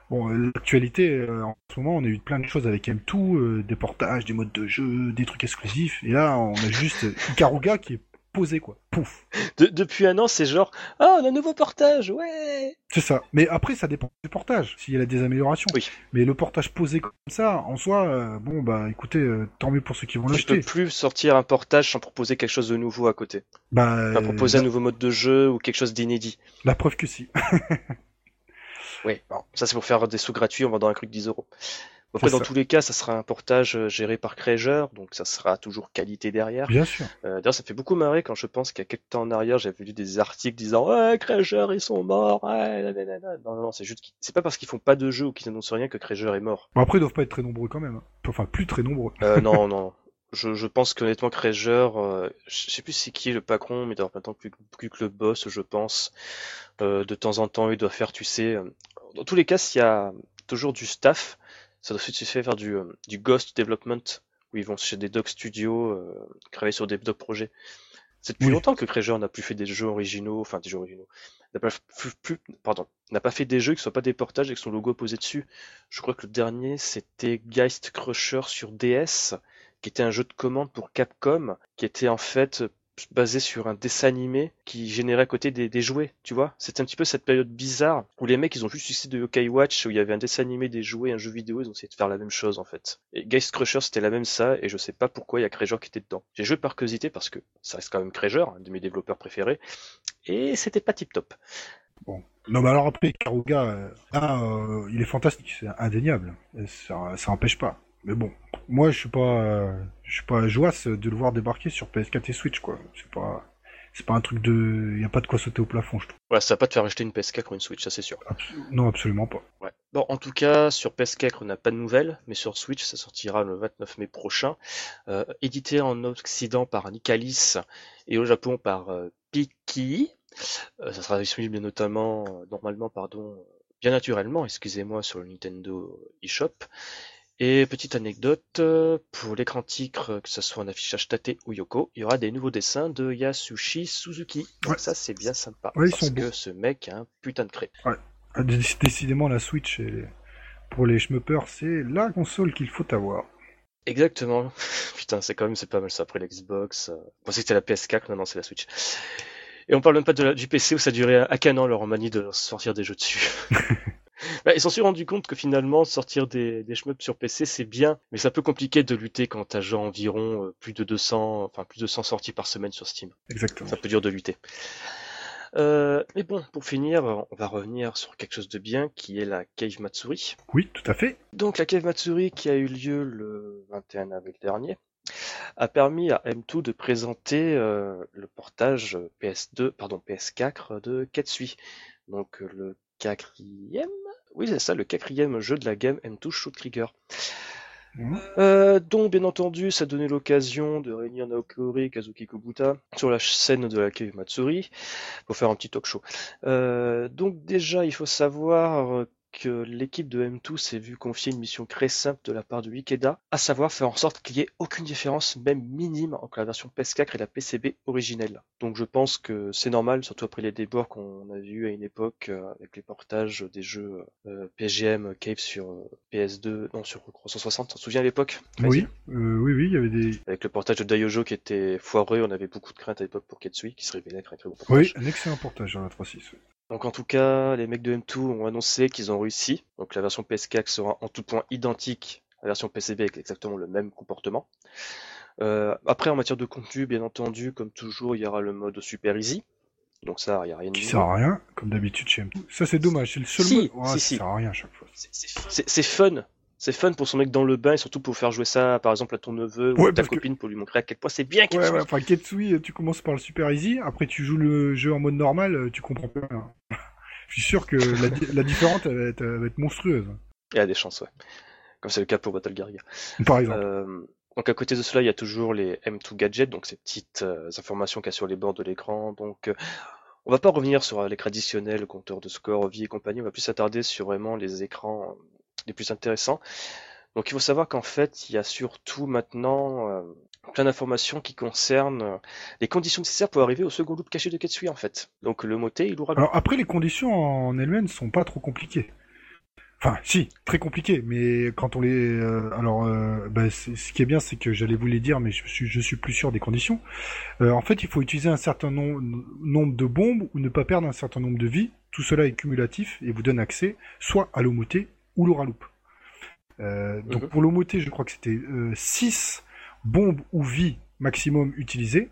bon l'actualité en ce moment on a eu plein de choses avec M2, euh, des portages, des modes de jeu, des trucs exclusifs, et là on a juste Ikaruga qui est posé quoi. Pouf. De- depuis un an, c'est genre, ah, on a un nouveau portage, ouais. C'est ça. Mais après, ça dépend du portage, s'il y a des améliorations. Oui. Mais le portage posé comme ça, en soi, euh, bon, bah écoutez, euh, tant mieux pour ceux qui vont Tu l'acheter. peux plus sortir un portage sans proposer quelque chose de nouveau à côté. Bah, Enfin, euh, proposer un nouveau mode de jeu ou quelque chose d'inédit. la preuve que si. Oui, bon, ça c'est pour faire des sous gratuits en vendant un truc 10 euros. Après, dans ça. tous les cas, ça sera un portage euh, géré par Craigeur, donc ça sera toujours qualité derrière. Bien sûr. Euh, D'ailleurs, ça fait beaucoup marrer quand je pense qu'il y a quelques temps en arrière, j'avais lu des articles disant Ouais, ils sont morts. Ouais, nanana. Non, non, non, c'est juste c'est pas parce qu'ils font pas de jeu ou qu'ils n'annoncent rien que Craigeur est mort. Bon, après, ils doivent pas être très nombreux quand même. hein. Enfin, plus très nombreux. Euh, non, non. Je, je pense qu'honnêtement, Craigeur, euh, je sais plus c'est qui le patron, mais d'ailleurs maintenant plus, plus que le boss, je pense. Euh, de temps en temps, il doit faire, tu sais. euh, Dans tous les cas, s'il y a toujours du staff, ça doit se faire du, euh, du ghost development, où ils vont chez des doc studios, euh, travailler sur des doc projets. C'est depuis Oui. longtemps que Craigeur n'a plus fait des jeux originaux, enfin des jeux originaux. N'a pas, plus, plus- pardon, n'a pas fait des jeux qui soient pas des portages avec son logo posé dessus. Je crois que le dernier c'était Geist Crusher sur DS, qui était un jeu de commande pour Capcom, qui était en fait basé sur un dessin animé qui générait à côté des, jouets, tu vois. C'était un petit peu cette période bizarre où les mecs ils ont juste succès de Yokai Watch où il y avait un dessin animé, des jouets, un jeu vidéo, ils ont essayé de faire la même chose en fait. Et Geist Crusher c'était la même ça et je sais pas pourquoi il y a Craigeur qui était dedans. J'ai joué par curiosité parce que ça reste quand même Craigeur, un de mes développeurs préférés, et c'était pas tip top. Non, mais alors après, Karuga, euh, là, euh, il est fantastique, c'est indéniable. Ça, ça empêche pas. Mais bon, moi, je suis pas, euh, je suis pas joasse de le voir débarquer sur PS4 et Switch, quoi. C'est pas, c'est pas un truc de, y a pas de quoi sauter au plafond, je trouve. Voilà, ça va pas te faire acheter une PS4 ou une Switch, ça c'est sûr. Non, absolument pas. Ouais. Bon, en tout cas, sur PS4, on n'a pas de nouvelles, mais sur Switch, ça sortira le 29 mai prochain. Euh, édité en Occident par Nicalis et au Japon par euh, Piki. Euh, ça sera disponible notamment, normalement, pardon, bien naturellement, excusez-moi, sur le Nintendo eShop. Et petite anecdote, euh, pour l'écran titre, que ce soit en affichage Tate ou Yoko, il y aura des nouveaux dessins de Yasushi Suzuki. Donc Ouais. ça, c'est bien sympa. Ouais, parce que beaux. ce mec a un putain de cré. Ah, dé- Décidément, la Switch, pour les schmuppers, c'est la console qu'il faut avoir. Exactement. Putain, c'est quand même c'est pas mal ça après l'Xbox. Euh... Moi c'était la PS4, non non c'est la Switch. Et on parle même pas de la, du PC où ça durait à qu'un an leur manie de sortir des jeux dessus. Bah, ils s'en sont rendu compte que finalement sortir des, des shmups sur PC c'est bien, mais c'est un peu compliqué de lutter quand t'as genre environ euh, plus de 200, enfin plus de 100 sorties par semaine sur Steam. Exactement. C'est un peu dur de lutter. Euh, mais bon, pour finir, on va revenir sur quelque chose de bien qui est la Cave Matsuri. Oui, tout à fait. Donc la Cave Matsuri qui a eu lieu le 21 avril dernier a permis à M2 de présenter euh, le portage PS2, pardon PS4 de Ketsui. Donc le quatrième, oui c'est ça, le quatrième jeu de la game M2 Shoot Trigger. Mhm. Euh, donc, bien entendu, ça donnait l'occasion de réunir Naokori et Kazuki Kobuta sur la scène de la Cave Matsuri pour faire un petit talk show. Euh, donc, déjà, il faut savoir l'équipe de M2 s'est vue confier une mission très simple de la part de Ikeda, à savoir faire en sorte qu'il n'y ait aucune différence, même minime, entre la version PS4 et la PCB originelle. Donc je pense que c'est normal, surtout après les débords qu'on a vus à une époque euh, avec les portages des jeux euh, PGM Cave sur euh, PS2, non sur 360, t'en souviens à l'époque? Oui, euh, oui, oui, il y avait des. Avec le portage de Daiojo qui était foireux, on avait beaucoup de craintes à l'époque pour Ketsui, qui se révélait être un très bon portage. Oui, un excellent portage la 3.6. Donc en tout cas, les mecs de M2 ont annoncé qu'ils ont réussi. Donc la version PS4 sera en tout point identique à la version PCB avec exactement le même comportement. Euh, après, en matière de contenu, bien entendu, comme toujours, il y aura le mode Super Easy. Donc ça, il n'y a rien de Qui sert à rien, comme d'habitude chez M2. Ça, c'est dommage, c'est le seul Si, mode. Ouais, si, ça si. sert à rien à chaque fois. C'est fun. C'est fun pour son mec dans le bain et surtout pour faire jouer ça, par exemple, à ton neveu ou Ouais, à ta que- copine pour lui montrer à quel point c'est bien Ouais, Ketsui. ouais, enfin, Ketsui, tu commences par le Super Easy, après tu joues le jeu en mode normal, euh, tu comprends rien. Je suis sûr que la, la différence, elle va être, elle va être monstrueuse. Il y a des chances, ouais. Comme c'est le cas pour Battle Guerrilla. Par exemple. Euh, donc à côté de cela, il y a toujours les M2 gadgets, donc ces petites euh, informations qu'il y a sur les bords de l'écran. Donc euh, on va pas revenir sur euh, l'écran additionnel, le compteur de score, vie et compagnie, on va plus s'attarder sur vraiment les écrans les plus intéressants. Donc il faut savoir qu'en fait, il y a surtout maintenant euh, plein d'informations qui concernent euh, les conditions nécessaires pour arriver au second loop caché de Ketsui en fait. Donc le moté, il aura Alors après, les conditions en elles-mêmes sont pas trop compliquées. Enfin, si, très compliquées, mais quand on les... euh, alors, bah, ce qui est bien, c'est que j'allais vous les dire, mais je suis, je suis plus sûr des conditions. En fait, il faut utiliser un certain nom- nombre de bombes ou ne pas perdre un certain nombre de vies. Tout cela est cumulatif et vous donne accès soit à l'Omoté ou l'Oraloupe. Euh, donc Mhm. pour l'Omoté, je crois que c'était 6 bombes ou vies maximum utilisées.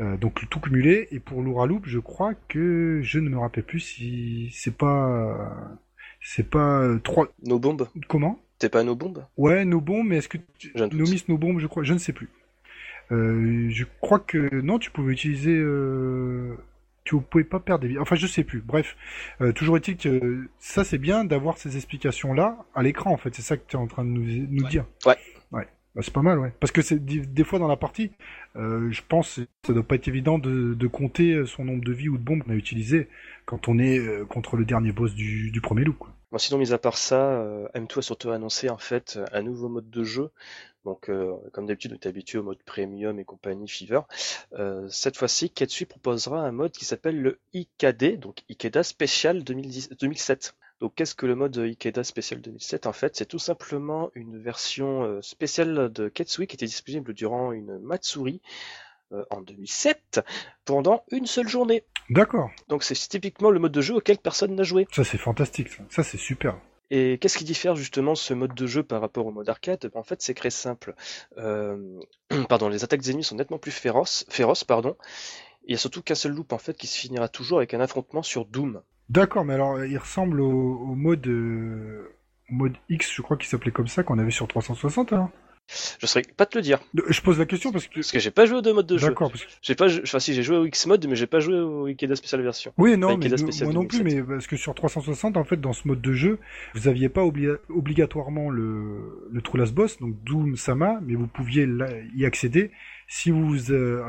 Euh, donc le tout cumulé. Et pour l'Ouraloup, je crois que je ne me rappelle plus si c'est pas c'est pas euh, trois nos bombes? comment? T'es pas nos bombes? Ouais, nos bombes, mais est-ce que tu... Doute. Nomis nos bombes, je crois, je ne sais plus. Euh, je crois que non, tu pouvais utiliser. Euh... Tu pouvais pas perdre des vies. Enfin, je sais plus. Bref, euh, toujours est-il que euh, ça, c'est bien d'avoir ces explications-là à l'écran. En fait, c'est ça que tu es en train de nous, nous Ouais. dire. Ouais. Ouais. Bah, c'est pas mal, ouais. Parce que c'est des, des fois dans la partie, euh, je pense, ça doit pas être évident de, de compter son nombre de vies ou de bombes qu'on a utilisées quand on est euh, contre le dernier boss du, du premier. Quoi. Bon, sinon, mis à part ça, euh, M2 a surtout annoncé en fait un nouveau mode de jeu. Donc, euh, comme d'habitude, on est habitué au mode premium et compagnie Fever. Euh, cette fois-ci, Ketsui proposera un mode qui s'appelle le IKD, donc Ikeda Special 2010 2007. Donc, qu'est-ce que le mode Ikeda Special 2007 En fait, c'est tout simplement une version euh, spéciale de Ketsui qui était disponible durant une Matsuri en 2007 pendant une seule journée. D'accord. Donc, c'est typiquement le mode de jeu auquel personne n'a joué. Ça, c'est fantastique. Ça, ça c'est super. Et qu'est-ce qui diffère justement ce mode de jeu par rapport au mode arcade? En fait, c'est très simple. Euh, pardon, les attaques des ennemis sont nettement plus féroces, féroces pardon. Il y a surtout qu'un seul loop en fait qui se finira toujours avec un affrontement sur Doom. D'accord, mais alors il ressemble au, euh, mode X, je crois qu'il s'appelait comme ça, qu'on avait sur 360. Alors? Je saurais pas te le dire Euh, Je pose la question parce que. parce que j'ai pas joué aux deux modes de jeu. D'accord. Parce. J'ai pas, enfin si j'ai joué au X mode, mais j'ai pas joué au Ikeda Special version. Oui, non, mais moi non plus, 2007. mais parce que sur 360, en fait, dans ce mode de jeu, vous aviez pas obli- obligatoirement le, le True Last Boss, donc Doom Sama, mais vous pouviez là- y accéder si vous euh,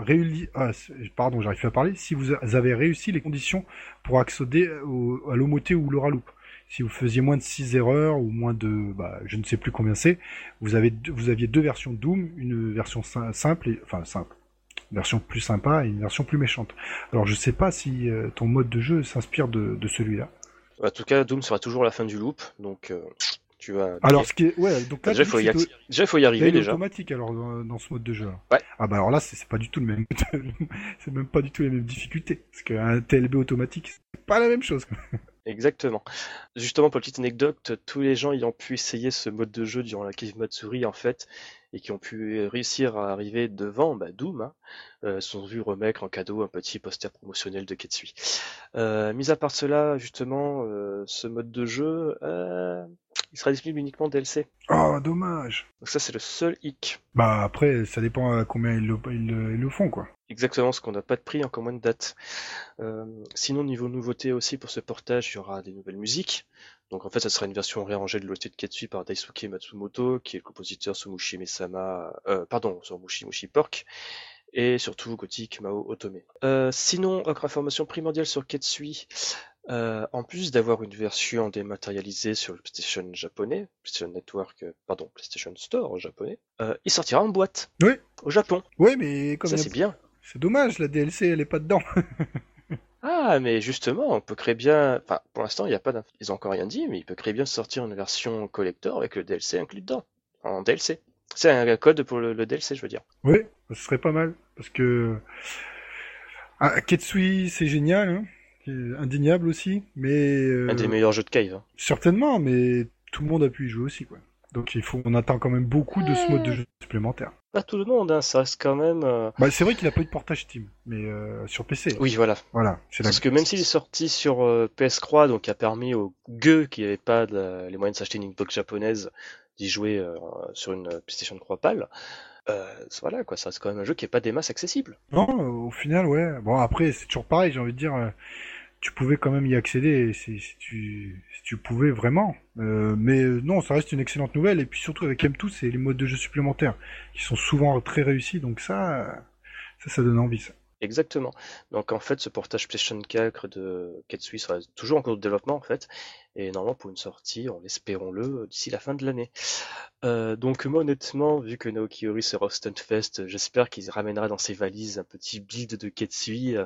ah, c'est- pardon, j'arrive plus à parler, si vous avez réussi les conditions pour accéder au, à l'Omoté ou l'Oraloup. Si vous faisiez moins de 6 erreurs ou moins de, bah, je ne sais plus combien c'est, vous avez, vous aviez deux versions de Doom, une version sim- simple et, enfin, simple, une version plus sympa et une version plus méchante. Alors, je sais pas si euh, ton mode de jeu s'inspire de, de celui-là. En tout cas, Doom sera toujours à la fin du loop, donc euh, tu vas. Alors, ce qui est, ouais, donc là, déjà, faut y acc- déjà, il faut y arriver déjà. automatique alors dans, dans ce mode de jeu. Ouais. Ah bah alors là, c'est pas du tout le même, c'est même pas du tout les mêmes difficultés. Parce qu'un TLB automatique, c'est pas la même chose. Exactement. Justement, pour la petite anecdote, tous les gens ayant pu essayer ce mode de jeu durant la Cave Matsuri, en fait, et qui ont pu réussir à arriver devant bah, Doom, hein, euh, sont vus remettre en cadeau un petit poster promotionnel de Ketsui. Euh, mis à part cela, justement, euh, ce mode de jeu, il sera disponible uniquement DLC. Oh, dommage. Donc ça, c'est le seul hic. Bah après, ça dépend à combien ils le, ils le, ils le font quoi. Exactement, ce qu'on n'a pas de prix, encore moins de date. Euh, sinon, niveau nouveauté aussi pour ce portage, il y aura des nouvelles musiques. Donc en fait, ça sera une version réarrangée de l'OST de Ketsui par Daisuke Matsumoto, qui est le compositeur sur Mushi Mesama, euh, pardon, sur Mushi Pork, et surtout Gothic Mao Otome. Euh, sinon, autre information primordiale sur Ketsui, euh, en plus d'avoir une version dématérialisée sur le PlayStation japonais, PlayStation Network, euh, pardon, PlayStation Store japonais, euh, il sortira en boîte. Oui. Au Japon. Oui, mais comme ça a- c'est bien. C'est dommage, la DLC elle est pas dedans. Ah, mais justement, on peut créer bien. Enfin, pour l'instant, il y a pas. d'inf- Ils ont encore rien dit, mais il peut créer bien sortir une version collector avec le DLC inclus dedans, en DLC. C'est un code pour le, le DLC, je veux dire. oui, ce serait pas mal parce que ah, Ketsui c'est génial, hein, indéniable aussi, mais euh, Un des meilleurs jeux de cave. hein. certainement, mais tout le monde a pu y jouer aussi quoi. Donc il faut, on attend quand même beaucoup de ce mode de jeu supplémentaire. Pas tout le monde, hein, ça reste quand même. euh, Bah, c'est vrai qu'il a pas eu de portage Steam, mais euh, sur PC. Oui, voilà. Voilà, c'est la... Parce que même s'il est sorti sur euh, PS3, donc qui a permis aux gueux qui n'avaient pas de- les moyens de s'acheter une Xbox japonaise d'y jouer euh, sur une PlayStation 3 pâle, euh, voilà quoi, ça reste quand même un jeu qui est pas des masses accessible. Non, euh, au final, ouais. Bon, après, c'est toujours pareil, j'ai envie de dire, euh, tu pouvais quand même y accéder si, tu, si tu pouvais vraiment. Euh, mais euh, non, ça reste une excellente nouvelle, et puis surtout avec M2, c'est les modes de jeu supplémentaires, qui sont souvent très réussis, donc ça, ça, ça donne envie, ça. Exactement. Donc en fait, ce portage PlayStation 4 de Ketsui sera toujours en cours de développement en fait, et normalement pour une sortie, on l'espérons-le, d'ici la fin de l'année. Euh, donc moi honnêtement, vu que Naoki Ori sera au Stunfest, j'espère qu'il ramènera dans ses valises un petit build de Ketsui, euh,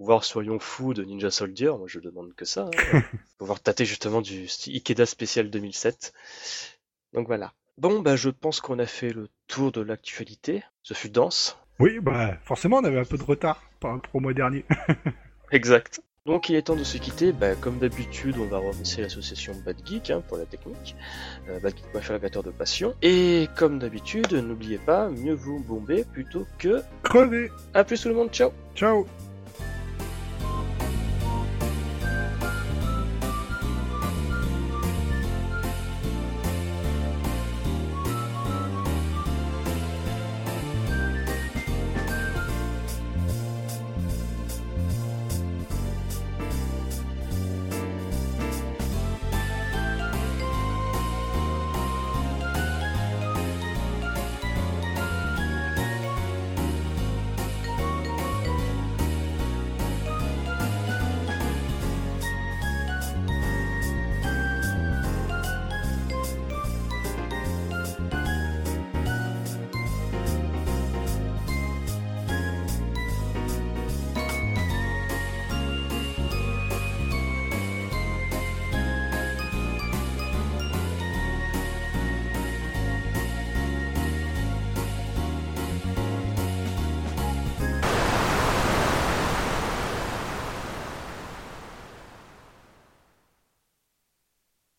voire soyons fous de Ninja Soldier, moi je demande que ça, hein, pouvoir tâter justement du Ikeda spécial 2007. Donc voilà. Bon, bah je pense qu'on a fait le tour de l'actualité. Ce fut dense. Oui, bah, forcément, on avait un peu de retard par rapport au mois dernier. Exact. Donc il est temps de se quitter. Bah, comme d'habitude, on va remercier l'association Bad Geek hein, pour la technique. Euh, badgeek.fr de passion. Et comme d'habitude, n'oubliez pas, mieux vous bomber plutôt que... Crevé À plus tout le monde, ciao Ciao